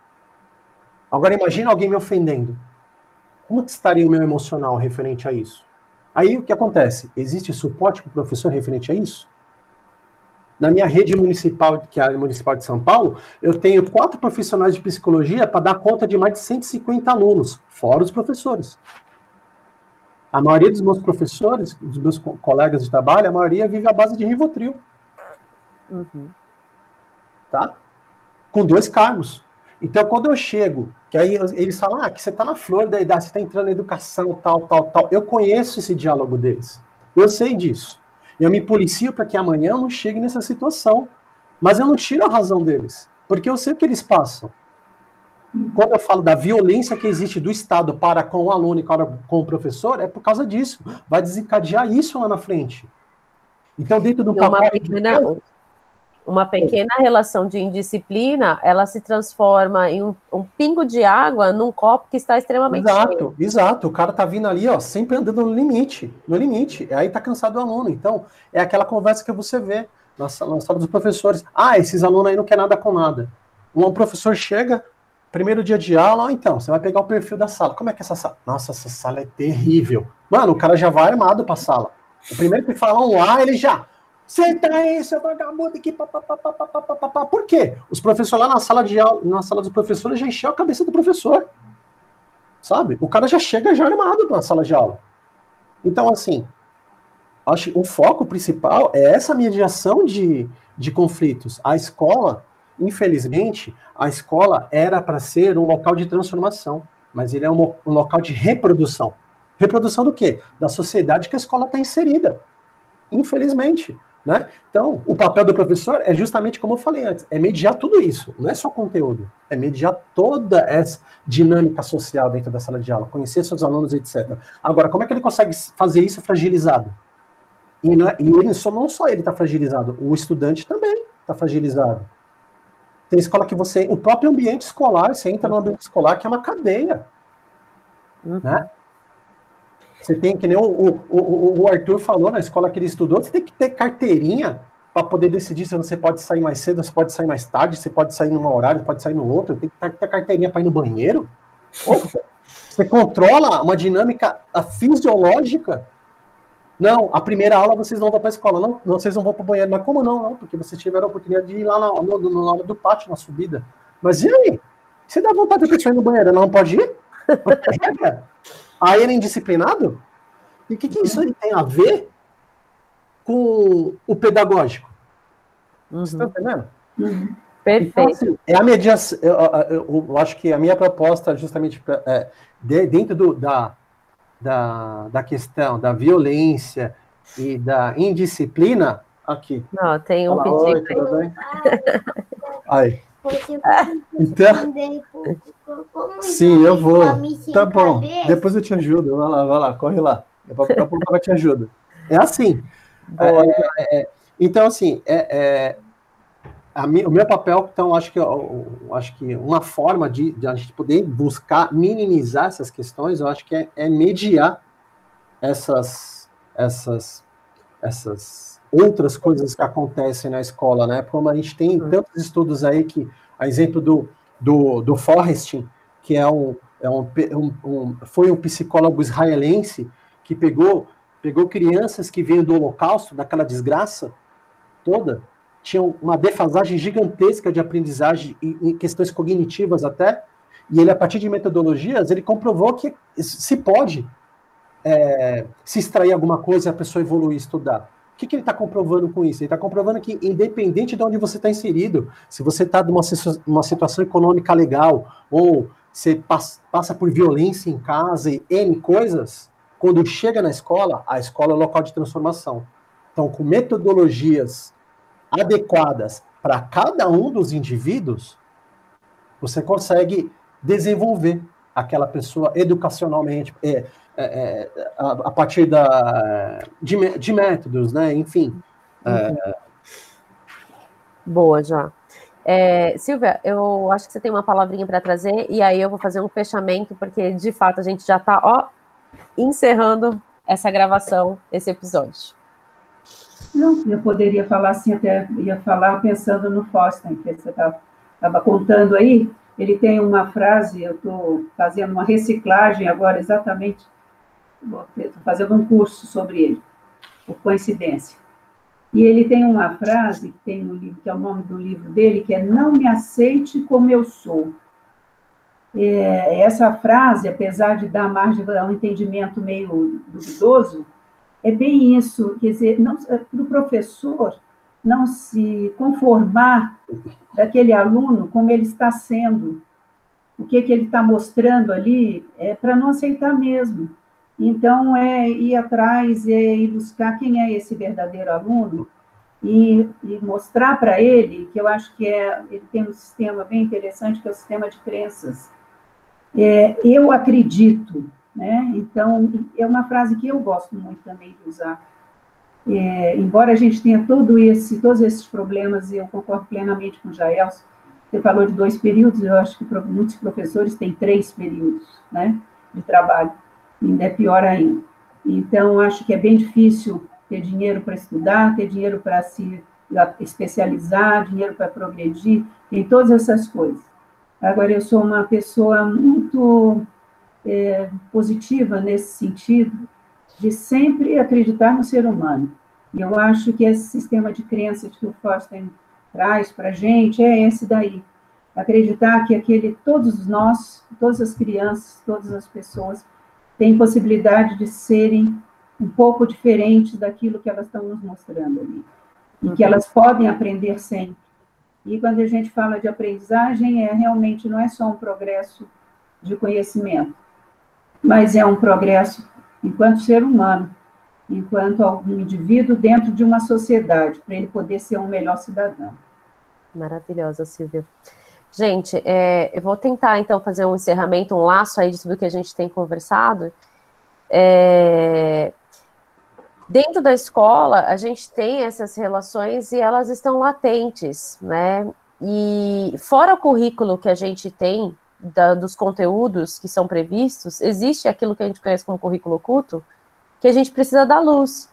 Agora imagina alguém me ofendendo. Como estaria o meu emocional referente a isso? Aí o que acontece? Existe suporte para o professor referente a isso? Na minha rede municipal, que é a Municipal de São Paulo, eu tenho quatro profissionais de psicologia para dar conta de mais de 150 alunos, fora os professores. A maioria dos meus professores, dos meus colegas de trabalho, a maioria vive à base de Rivotril. Uhum. Tá? Com dois cargos. Então, quando eu chego, que aí eles falam, ah, que você está na flor da idade, você está entrando na educação, tal, tal, tal. Eu conheço esse diálogo deles. Eu sei disso. Eu me policio para que amanhã eu não chegue nessa situação. Mas eu não tiro a razão deles, porque eu sei o que eles passam. Quando eu falo da violência que existe do Estado para com o aluno e para com o professor, é por causa disso. Vai desencadear isso lá na frente. Então, dentro do pacote... Pequena, uma pequena relação de indisciplina, ela se transforma em um, um, pingo de água num copo que está extremamente exato, cheio. Exato, o cara tá vindo ali, ó, sempre andando no limite, no limite. Aí tá cansado do aluno. Então, é aquela conversa que você vê na, na sala dos professores. Ah, esses alunos aí não quer nada com nada. Um professor chega, primeiro dia de aula, ó, então, você vai pegar o perfil da sala. Como é que é essa sala? Nossa, essa sala é terrível. Mano, o cara já vai armado pra sala. O primeiro que fala um A, ele já Senta aí, seu vagabundo aqui, papapá. Por quê? Os professores lá na sala de aula, na sala dos professores já encheu a cabeça do professor. Sabe? O cara já chega já armado na sala de aula. Então, assim, acho que o foco principal é essa mediação de, de conflitos. A escola, infelizmente, a escola era para ser um local de transformação, mas ele é um, um local de reprodução. Reprodução do quê? Da sociedade que a escola está inserida. Infelizmente. Né? Então, o papel do professor é justamente como eu falei antes, é mediar tudo isso, não é só conteúdo, é mediar toda essa dinâmica social dentro da sala de aula, conhecer seus alunos, etc. Agora, como é que ele consegue fazer isso fragilizado? E, não, é, e ele, só, não só ele está fragilizado, o estudante também está fragilizado. Tem escola que você, o próprio ambiente escolar, você entra no ambiente escolar que é uma cadeia, uhum. né? Você tem, que nem o, o, o, Arthur falou na escola que ele estudou, você tem que ter carteirinha para poder decidir se você pode sair mais cedo, se pode sair mais tarde, se pode sair num horário, pode sair no outro, tem que ter carteirinha para ir no banheiro. Você controla uma dinâmica fisiológica. Não, a primeira aula vocês não vão para a escola, não, vocês não vão para o banheiro. Mas como não? Não, porque vocês tiveram a oportunidade de ir lá na, no, no, hora do pátio, na subida. Mas e aí? Você dá vontade de pessoa ir no banheiro, não pode ir? aí ele é indisciplinado? E o que, que isso aí tem a ver com o pedagógico? Uhum. Você está entendendo? Uhum. Perfeito. Então, assim, é a mediação. Eu, eu, eu, acho que a minha proposta, justamente é, de, dentro do, da, da, da questão da violência e da indisciplina, aqui. Não, tem um pedido. Oi, tudo bem? Aí. Então, sim, eu vou. Tá bom. Depois eu te ajudo. Vai lá, vai lá, corre lá. Daqui a pouco eu te ajudo. É assim. É, é, é, então, assim, é, é mi, o meu papel, então, acho que, eu, eu, acho que uma forma de, de, a gente poder buscar minimizar essas questões, eu acho que é, é mediar essas, essas, essas outras coisas que acontecem na escola, né? Como a gente tem tantos estudos aí que, a exemplo do, do, do Forrestin, que é um, é um, um, foi um psicólogo israelense que pegou, pegou crianças que vêm do holocausto, daquela desgraça toda, tinham uma defasagem gigantesca de aprendizagem e, e questões cognitivas até, e ele, a partir de metodologias, ele comprovou que se pode é, se extrair alguma coisa e a pessoa evoluir e estudar. O que, que ele está comprovando com isso? Ele está comprovando que, independente de onde você está inserido, se você está numa uma situação econômica legal, ou você passa por violência em casa e N coisas, quando chega na escola, a escola é o local de transformação. Então, com metodologias adequadas para cada um dos indivíduos, você consegue desenvolver aquela pessoa educacionalmente, é, é, é, a, a, partir da, de, de, métodos, né? Enfim. É... Boa, já. É, Silvia, eu acho que você tem uma palavrinha para trazer, e aí eu vou fazer um fechamento, porque de fato a gente já está ó, encerrando essa gravação, esse episódio. Não, eu poderia falar assim, até ia falar pensando no Foster, que você estava contando aí. Ele tem uma frase, eu estou fazendo uma reciclagem agora exatamente estou fazendo um curso sobre ele, por coincidência. E ele tem uma frase que tem no livro, que é o nome do livro dele, que é Não me aceite como eu sou. É, essa frase, apesar de dar margem a um entendimento meio duvidoso, é bem isso, quer dizer, para o professor não se conformar daquele aluno como ele está sendo, o que, que ele está mostrando ali, é para não aceitar mesmo. Então, é ir atrás, é ir buscar quem é esse verdadeiro aluno e, e mostrar para ele, que eu acho que é, ele tem um sistema bem interessante, que é o sistema de crenças. É, eu acredito, né? Então, é uma frase que eu gosto muito também de usar. É, embora a gente tenha todo esse, todos esses problemas, e eu concordo plenamente com o Jaelson, você falou de dois períodos, eu acho que muitos professores têm três períodos né, de trabalho ainda é pior ainda. Então, acho que é bem difícil ter dinheiro para estudar, ter dinheiro para se especializar, dinheiro para progredir, tem todas essas coisas. Agora, eu sou uma pessoa muito é, positiva nesse sentido, de sempre acreditar no ser humano. E eu acho que esse sistema de crenças que o Foster traz para a gente é esse daí. Acreditar que aquele, todos nós, todas as crianças, todas as pessoas têm possibilidade de serem um pouco diferentes daquilo que elas estão nos mostrando ali. E que elas podem aprender sempre. E quando a gente fala de aprendizagem, é realmente não é só um progresso de conhecimento, mas é um progresso enquanto ser humano, enquanto algum indivíduo dentro de uma sociedade, para ele poder ser um melhor cidadão. Maravilhosa, Silvia. Gente, é, eu vou tentar então fazer um encerramento, um laço aí de tudo que a gente tem conversado. É, dentro da escola, a gente tem essas relações e elas estão latentes, né? E fora o currículo que a gente tem da, dos conteúdos que são previstos, existe aquilo que a gente conhece como currículo oculto, que a gente precisa dar luz,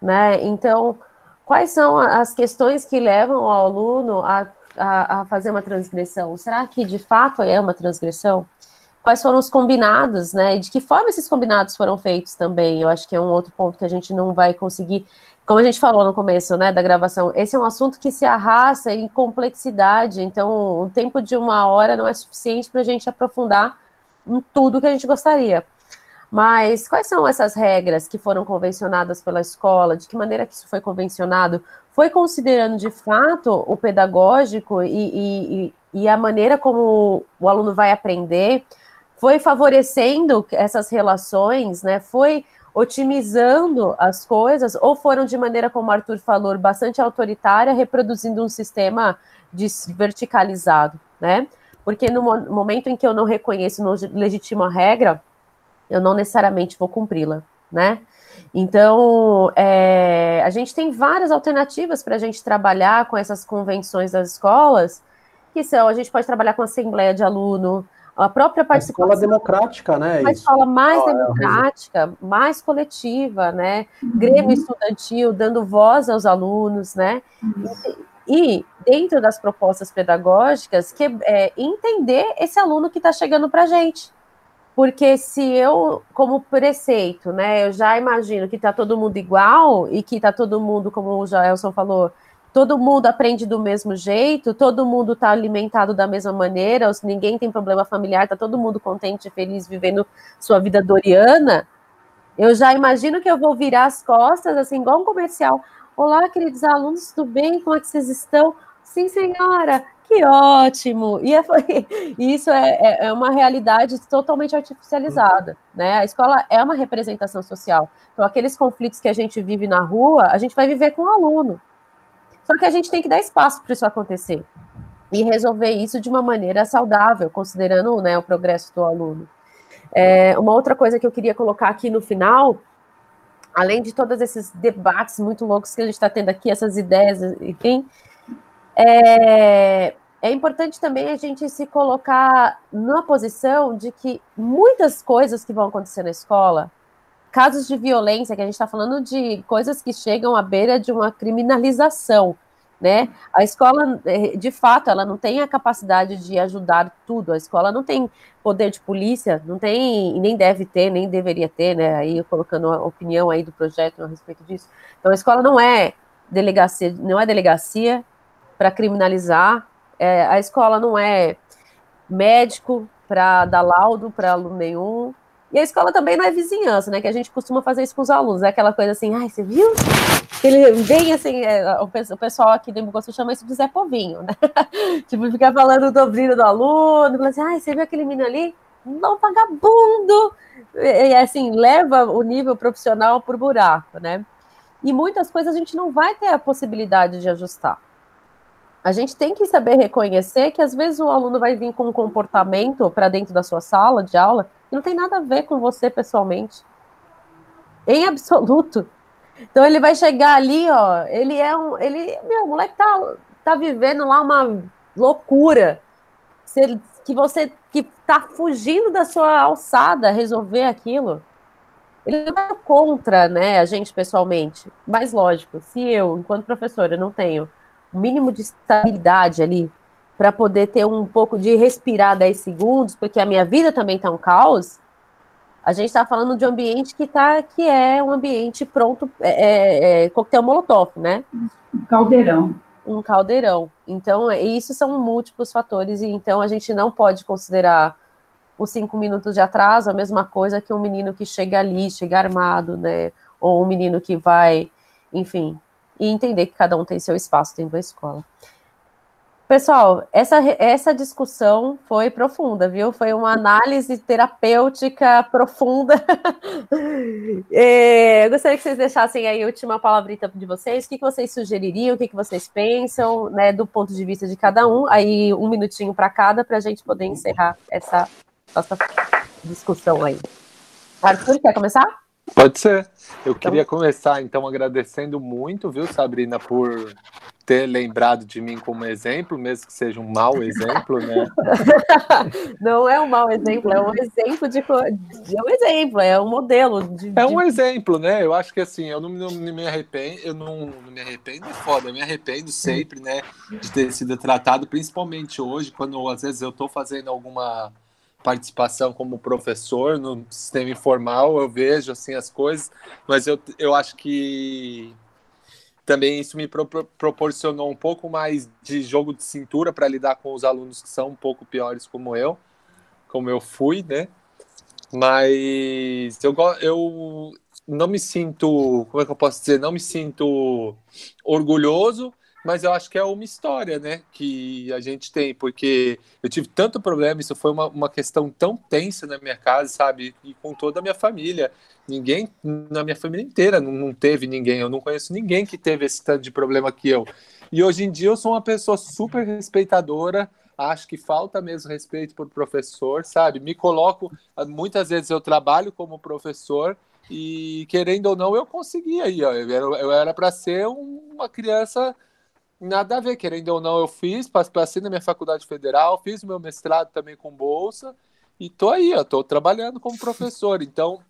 né? Então, quais são as questões que levam o aluno a, a, a fazer uma transgressão? Será que de fato é uma transgressão? quais foram os combinados, né? E de que forma esses combinados foram feitos também. Eu acho que é um outro ponto que a gente não vai conseguir. Como a gente falou no começo, né, da gravação, esse é um assunto que se arrasta em complexidade, então o tempo de uma hora não é suficiente para a gente aprofundar em tudo que a gente gostaria. Mas quais são essas regras que foram convencionadas pela escola? De que maneira que isso foi convencionado? Foi considerando de fato o pedagógico e, e, e a maneira como o aluno vai aprender? foi favorecendo essas relações, né? Foi otimizando as coisas, ou foram de maneira, como o Arthur falou, bastante autoritária, reproduzindo um sistema verticalizado, né? Porque no momento em que eu não reconheço, não legitimo a regra, eu não necessariamente vou cumpri-la, né? Então, é, a gente tem várias alternativas para a gente trabalhar com essas convenções das escolas, que são, a gente pode trabalhar com assembleia de aluno, a própria participação. A escola democrática, né? Uma escola mais oh, democrática, é mais coletiva, né? Uhum. Grêmio estudantil, dando voz aos alunos, né? Uhum. E, dentro das propostas pedagógicas, que é, entender esse aluno que está chegando para a gente. Porque se eu, como preceito, né, eu já imagino que está todo mundo igual e que está todo mundo, como o Jaelson falou, todo mundo aprende do mesmo jeito, todo mundo está alimentado da mesma maneira, ninguém tem problema familiar, está todo mundo contente e feliz vivendo sua vida doriana, eu já imagino que eu vou virar as costas, assim, igual um comercial. Olá, queridos alunos, tudo bem? Como é que vocês estão? Sim, senhora, que ótimo! E, é, isso é, é, é, uma realidade totalmente artificializada, né? A escola é uma representação social. Então, aqueles conflitos que a gente vive na rua, a gente vai viver com o aluno. Só que a gente tem que dar espaço para isso acontecer e resolver isso de uma maneira saudável, considerando né, o progresso do aluno. É, uma outra coisa que eu queria colocar aqui no final, além de todos esses debates muito loucos que a gente está tendo aqui, essas ideias, enfim, é, é importante também a gente se colocar na posição de que muitas coisas que vão acontecer na escola casos de violência, que a gente está falando de coisas que chegam à beira de uma criminalização, né? A escola, eh, de fato, ela não tem a capacidade de ajudar tudo. A escola não tem poder de polícia, não tem, nem deve ter, nem deveria ter, né? Aí colocando a opinião aí do projeto a respeito disso. Então, a escola não é delegacia, não é delegacia para criminalizar. É, a escola não é médico para dar laudo para aluno nenhum. E a escola também não é vizinhança, né? Que a gente costuma fazer isso com os alunos. É aquela coisa assim, ai, você viu? Ele vem assim, é, o, pessoal aqui do Imbugosto chama isso de Zé Povinho, né? tipo, ficar falando do brilho do aluno, fala assim, ai, você viu aquele menino ali? Não, vagabundo! E, assim, leva o nível profissional por buraco, né? E muitas coisas a gente não vai ter a possibilidade de ajustar. A gente tem que saber reconhecer que às vezes o aluno vai vir com um comportamento para dentro da sua sala de aula não tem nada a ver com você pessoalmente. Em absoluto. Então ele vai chegar ali, ó, ele é um, ele, meu, o moleque tá, tá vivendo lá uma loucura. Que você que tá fugindo da sua alçada resolver aquilo. Ele não é contra, né, a gente pessoalmente. Mas lógico, se eu, enquanto professora, não tenho o mínimo de estabilidade ali para poder ter um pouco de respirar 10 segundos, porque a minha vida também está um caos, a gente está falando de um ambiente que, tá, que é um ambiente pronto, é, é, é coquetel molotov, né? Um caldeirão. Um caldeirão. Então, é, isso são múltiplos fatores, e então a gente não pode considerar os cinco minutos de atraso a mesma coisa que um menino que chega ali, chega armado, né? Ou um menino que vai, enfim, e entender que cada um tem seu espaço dentro da escola. Pessoal, essa, essa discussão foi profunda, viu? Foi uma análise terapêutica profunda. é, eu gostaria que vocês deixassem aí a última palavrita de vocês. O que, que vocês sugeririam, o que, que vocês pensam, né, do ponto de vista de cada um. Aí, um minutinho para cada, para a gente poder encerrar essa nossa discussão aí. Arthur, quer começar? Pode ser. Eu então... queria começar, então, agradecendo muito, viu, Sabrina, por ter lembrado de mim como exemplo, mesmo que seja um mau exemplo, né? Não é um mau exemplo, é um exemplo de, de é um exemplo, é um modelo. De, é um exemplo, né? Eu acho que assim, eu não, não, não me arrependo, eu não, não, me arrependo, é foda, eu me arrependo sempre, né, de ter sido tratado, principalmente hoje, quando às vezes eu estou fazendo alguma participação como professor no sistema informal, eu vejo assim as coisas, mas eu, eu acho que também isso me pro proporcionou um pouco mais de jogo de cintura para lidar com os alunos que são um pouco piores como eu, como eu fui, né? Mas eu, eu não me sinto, como é que eu posso dizer? Não me sinto orgulhoso, mas eu acho que é uma história, né, que a gente tem, porque eu tive tanto problema, isso foi uma, uma questão tão tensa na minha casa, sabe, e com toda a minha família. Ninguém, na minha família inteira, não, não teve ninguém, eu não conheço ninguém que teve esse tanto de problema que eu. E hoje em dia eu sou uma pessoa super respeitadora, acho que falta mesmo respeito por professor, sabe? Me coloco, muitas vezes eu trabalho como professor e querendo ou não eu consegui aí, eu era para ser uma criança nada a ver, querendo ou não, eu fiz, passei na minha faculdade federal, fiz meu mestrado também com bolsa, e tô aí, eu tô trabalhando como professor. Então,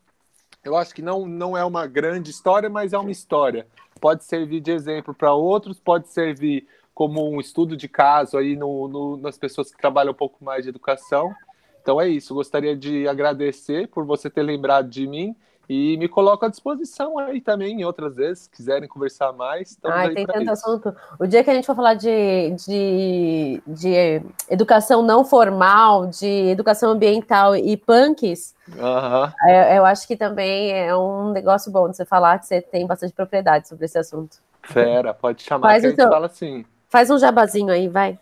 eu acho que não, não é uma grande história, mas é uma história. Pode servir de exemplo para outros, pode servir como um estudo de caso aí no, no, nas pessoas que trabalham um pouco mais de educação. Então é isso, gostaria de agradecer por você ter lembrado de mim e me coloco à disposição aí também, outras vezes, se quiserem conversar mais. Ah, tem tanto isso. assunto. O dia que a gente for falar de, de, de educação não formal, de educação ambiental e punks, uhum. eu, eu, acho que também é um negócio bom de você falar que você tem bastante propriedade sobre esse assunto. Fera, pode chamar faz que a gente fala assim. Faz um jabazinho aí, vai.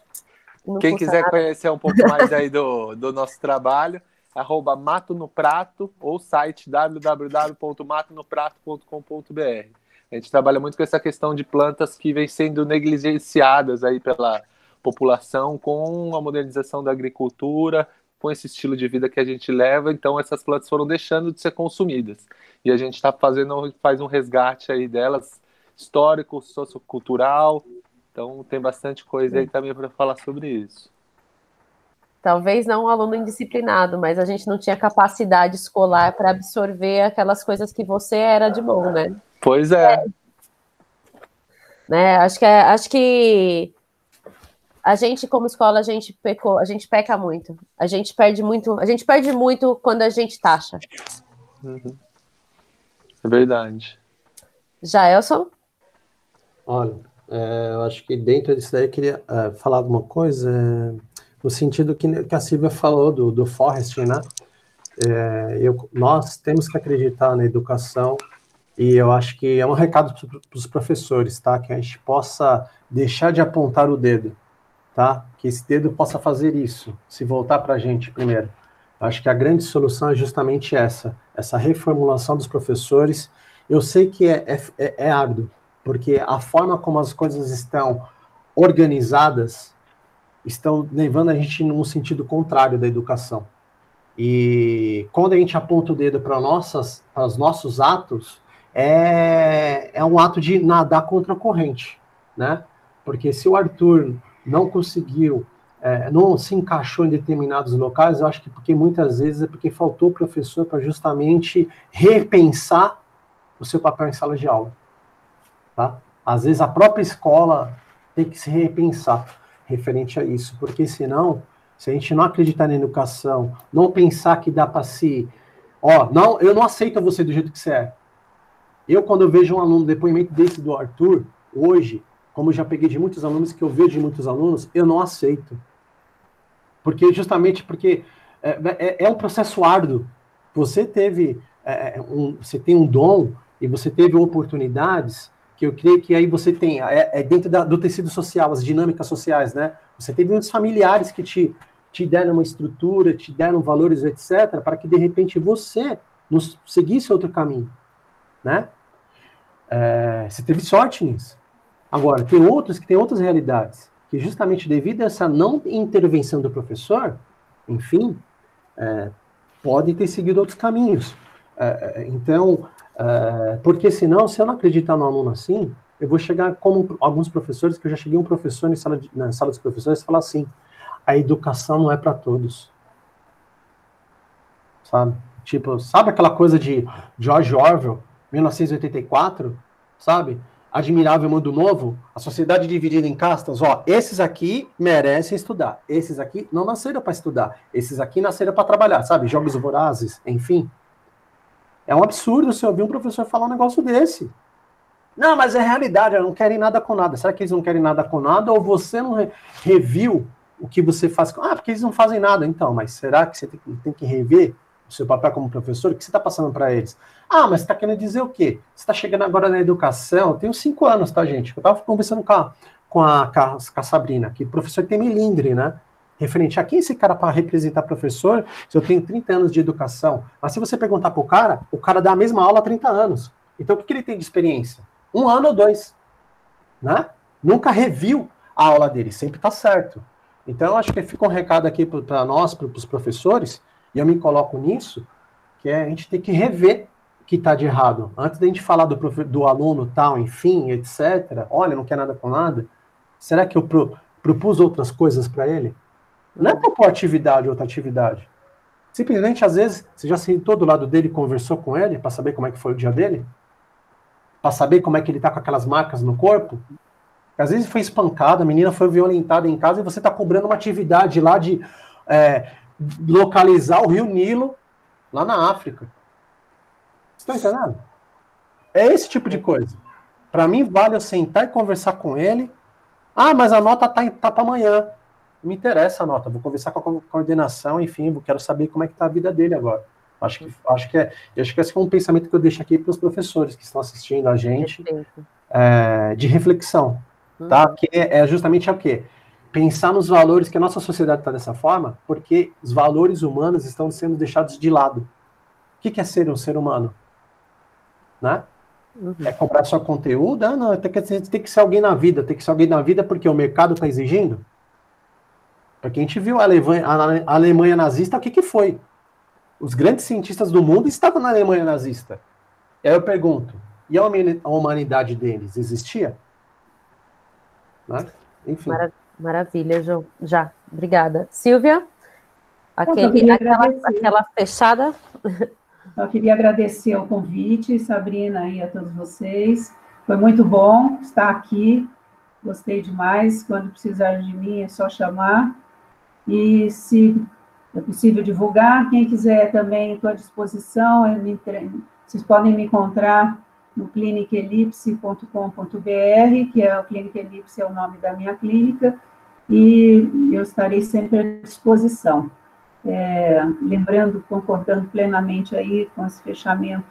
Não Quem quiser nada. conhecer um pouco mais aí do, do nosso trabalho, arroba Mato no Prato ou site www.matonoprato.com.br. A gente trabalha muito com essa questão de plantas que vêm sendo negligenciadas aí pela população com a modernização da agricultura, com esse estilo de vida que a gente leva, então essas plantas foram deixando de ser consumidas. E a gente está fazendo, faz um resgate aí delas, histórico, sociocultural, então tem bastante coisa aí também para falar sobre isso. Talvez não um aluno indisciplinado, mas a gente não tinha capacidade escolar para absorver aquelas coisas que você era de bom, né? Pois é. é. Né? Acho que é, acho que a gente como escola a gente pecou, a gente peca muito. A gente perde muito, a gente perde muito quando a gente taxa. Uhum. É verdade. Já Elson? Olha, é, eu acho que dentro disso daí eu queria é, falar alguma coisa. É no sentido que, que a Silvia falou do, do Forrest, né? É, eu, nós temos que acreditar na educação e eu acho que é um recado para os professores, tá? Que a gente possa deixar de apontar o dedo, tá? Que esse dedo possa fazer isso, se voltar para a gente primeiro. Eu acho que a grande solução é justamente essa, essa reformulação dos professores. Eu sei que é, é, é, é árduo, porque a forma como as coisas estão organizadas estão levando a gente num sentido contrário da educação. E quando a gente aponta o dedo para nossas, para os nossos atos, é, é um ato de nadar contra a corrente, né? Porque se o Arthur não conseguiu, é, não se encaixou em determinados locais, eu acho que porque muitas vezes é porque faltou professor para justamente repensar o seu papel em sala de aula, tá? Às vezes a própria escola tem que se repensar referente a isso, porque senão, se a gente não acreditar na educação, não pensar que dá para se, ó, não, eu não aceito você do jeito que você é. Eu quando eu vejo um aluno depoimento desse do Arthur hoje, como já peguei de muitos alunos que eu vejo de muitos alunos, eu não aceito. Porque justamente porque é, é, é um processo árduo. Você teve é, um, você tem um dom e você teve oportunidades que eu creio que aí você tem, é, é dentro da, do tecido social, as dinâmicas sociais, né? Você teve muitos familiares que te, te deram uma estrutura, te deram valores, etc., para que de repente você nos seguisse outro caminho, né? É, você teve sorte nisso. Agora, tem outros que têm outras realidades, que justamente devido a essa não intervenção do professor, enfim, é, podem ter seguido outros caminhos. É, é então, é, porque senão, se eu não acreditar no aluno assim, eu vou chegar como alguns professores, que eu já cheguei um professor em sala de, na sala dos professores falar assim, a educação não é para todos. Sabe? Tipo, sabe aquela coisa de George Orwell, 1984? Sabe? Admirável Mundo Novo, a sociedade dividida em castas, ó, esses aqui merecem estudar, esses aqui não nasceram para estudar, esses aqui nasceram para trabalhar, sabe? Jogos vorazes, enfim. É um absurdo você ouvir um professor falar um negócio desse. Não, mas é realidade, eles não querem nada com nada. Será que eles não querem nada com nada ou você não re reviu o que você faz? Ah, porque eles não fazem nada. Então, mas será que você tem, tem que rever o seu papel como professor? O que você está passando para eles? Ah, mas está querendo dizer o quê? Você está chegando agora na educação, eu tenho cinco anos, tá, gente? Eu estava conversando com a, com a, com a Sabrina, que professor tem milindre, né? Referente a quem esse cara para representar professor, se eu tenho 30 anos de educação. Mas se você perguntar para o cara, o cara dá a mesma aula há 30 anos. Então, o que, que ele tem de experiência? um ano ou dois, né? Nunca reviu a aula dele, sempre está certo. Então, acho que fica um recado aqui para nós, para os professores, e eu me coloco nisso, que é a gente tem que rever o que está de errado. Antes da gente falar do, do aluno tal, enfim, etc., olha, não quer nada com nada, será que eu pro, propus outras coisas para ele? Não é propor atividade outra atividade. Simplesmente, às vezes, você já sentou do lado dele conversou com ele para saber como é que foi o dia dele? para saber como é que ele tá com aquelas marcas no corpo. Às vezes foi espancado, a menina foi violentada em casa e você está cobrando uma atividade lá de é, localizar o rio Nilo lá na África. Estão entendendo? É esse tipo de coisa. Para mim, vale eu sentar e conversar com ele. Ah, mas a nota tá, tá para amanhã. Me interessa a nota. Vou conversar com a coordenação, enfim, quero saber como é que tá a vida dele agora. Acho que, acho que, é, acho que esse é um pensamento que eu deixo aqui para os professores que estão assistindo a gente, é, de reflexão, uhum. tá? Que é, é justamente o quê? Pensar nos valores que a nossa sociedade está dessa forma, porque os valores humanos estão sendo deixados de lado. O que, que é ser um ser humano? Né? Uhum. É comprar só conteúdo? Ah, não, tem que, tem que ser alguém na vida, tem que ser alguém na vida porque o mercado está exigindo? Porque a gente viu a Alemanha, a Alemanha nazista, o que, que foi? Os grandes cientistas do mundo estavam na Alemanha nazista. E aí eu pergunto, e a humanidade deles existia? Né? Enfim. Maravilha, João. Já, obrigada. Silvia? Aquele, aquela, aquela fechada? Eu queria agradecer o convite, Sabrina, e a todos vocês. Foi muito bom estar aqui. Gostei demais. Quando precisar de mim, é só chamar. E se é possível divulgar. Quem quiser também, estou à disposição. Vocês podem me encontrar no clinicelipse.com.br, que é o Clínica Elipse é o nome da minha clínica, e eu estarei sempre à disposição. É, lembrando, concordando plenamente aí com esse fechamento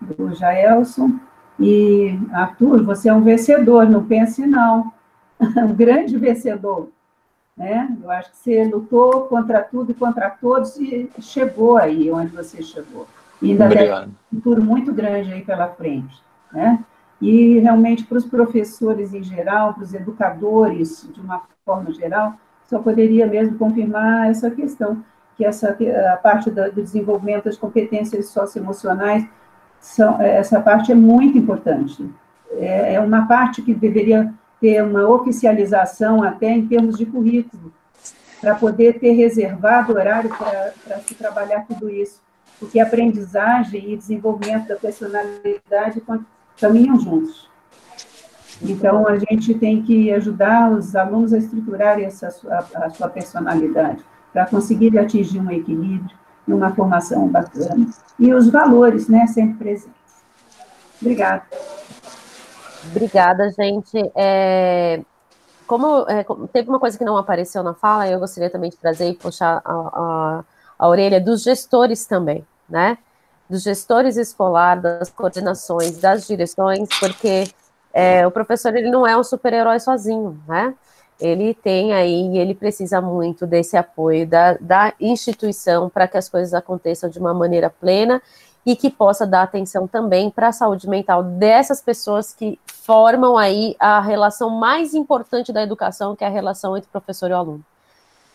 do Jaelson, e Arthur, você é um vencedor, não pense não, um grande vencedor, né? Eu acho que você lutou contra tudo e contra todos e chegou aí onde você chegou. E ainda Obrigado. tem um futuro muito grande aí pela frente, né? E realmente para os professores em geral, para os educadores de uma forma geral, só poderia mesmo confirmar essa questão, que essa a parte do desenvolvimento das competências socioemocionais, são, essa parte é muito importante. É, é uma parte que deveria ter uma oficialização até em termos de currículo, para poder ter reservado horário para se trabalhar tudo isso, porque aprendizagem e desenvolvimento da personalidade caminham juntos. Então, a gente tem que ajudar os alunos a estruturarem essa sua, a sua personalidade, para conseguir atingir um equilíbrio e uma formação bacana. E os valores, né, sempre presentes. Obrigada. Obrigada, gente. É, como, é, teve uma coisa que não apareceu na fala, eu gostaria também de trazer e puxar a, a, a orelha dos gestores também, né? Dos gestores escolar, das coordenações, das direções, porque é, o professor ele não é um super-herói sozinho, né? Ele tem aí, ele precisa muito desse apoio da, da instituição para que as coisas aconteçam de uma maneira plena e que possa dar atenção também para a saúde mental dessas pessoas que formam aí a relação mais importante da educação, que é a relação entre professor e aluno.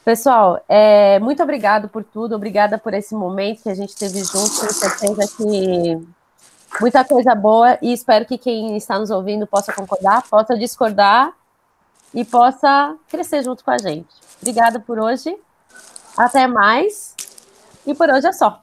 Pessoal, é, muito obrigado por tudo, obrigada por esse momento que a gente teve junto, tenho certeza que muita coisa boa e espero que quem está nos ouvindo possa concordar, possa discordar e possa crescer junto com a gente. Obrigada por hoje. Até mais. E por hoje é só.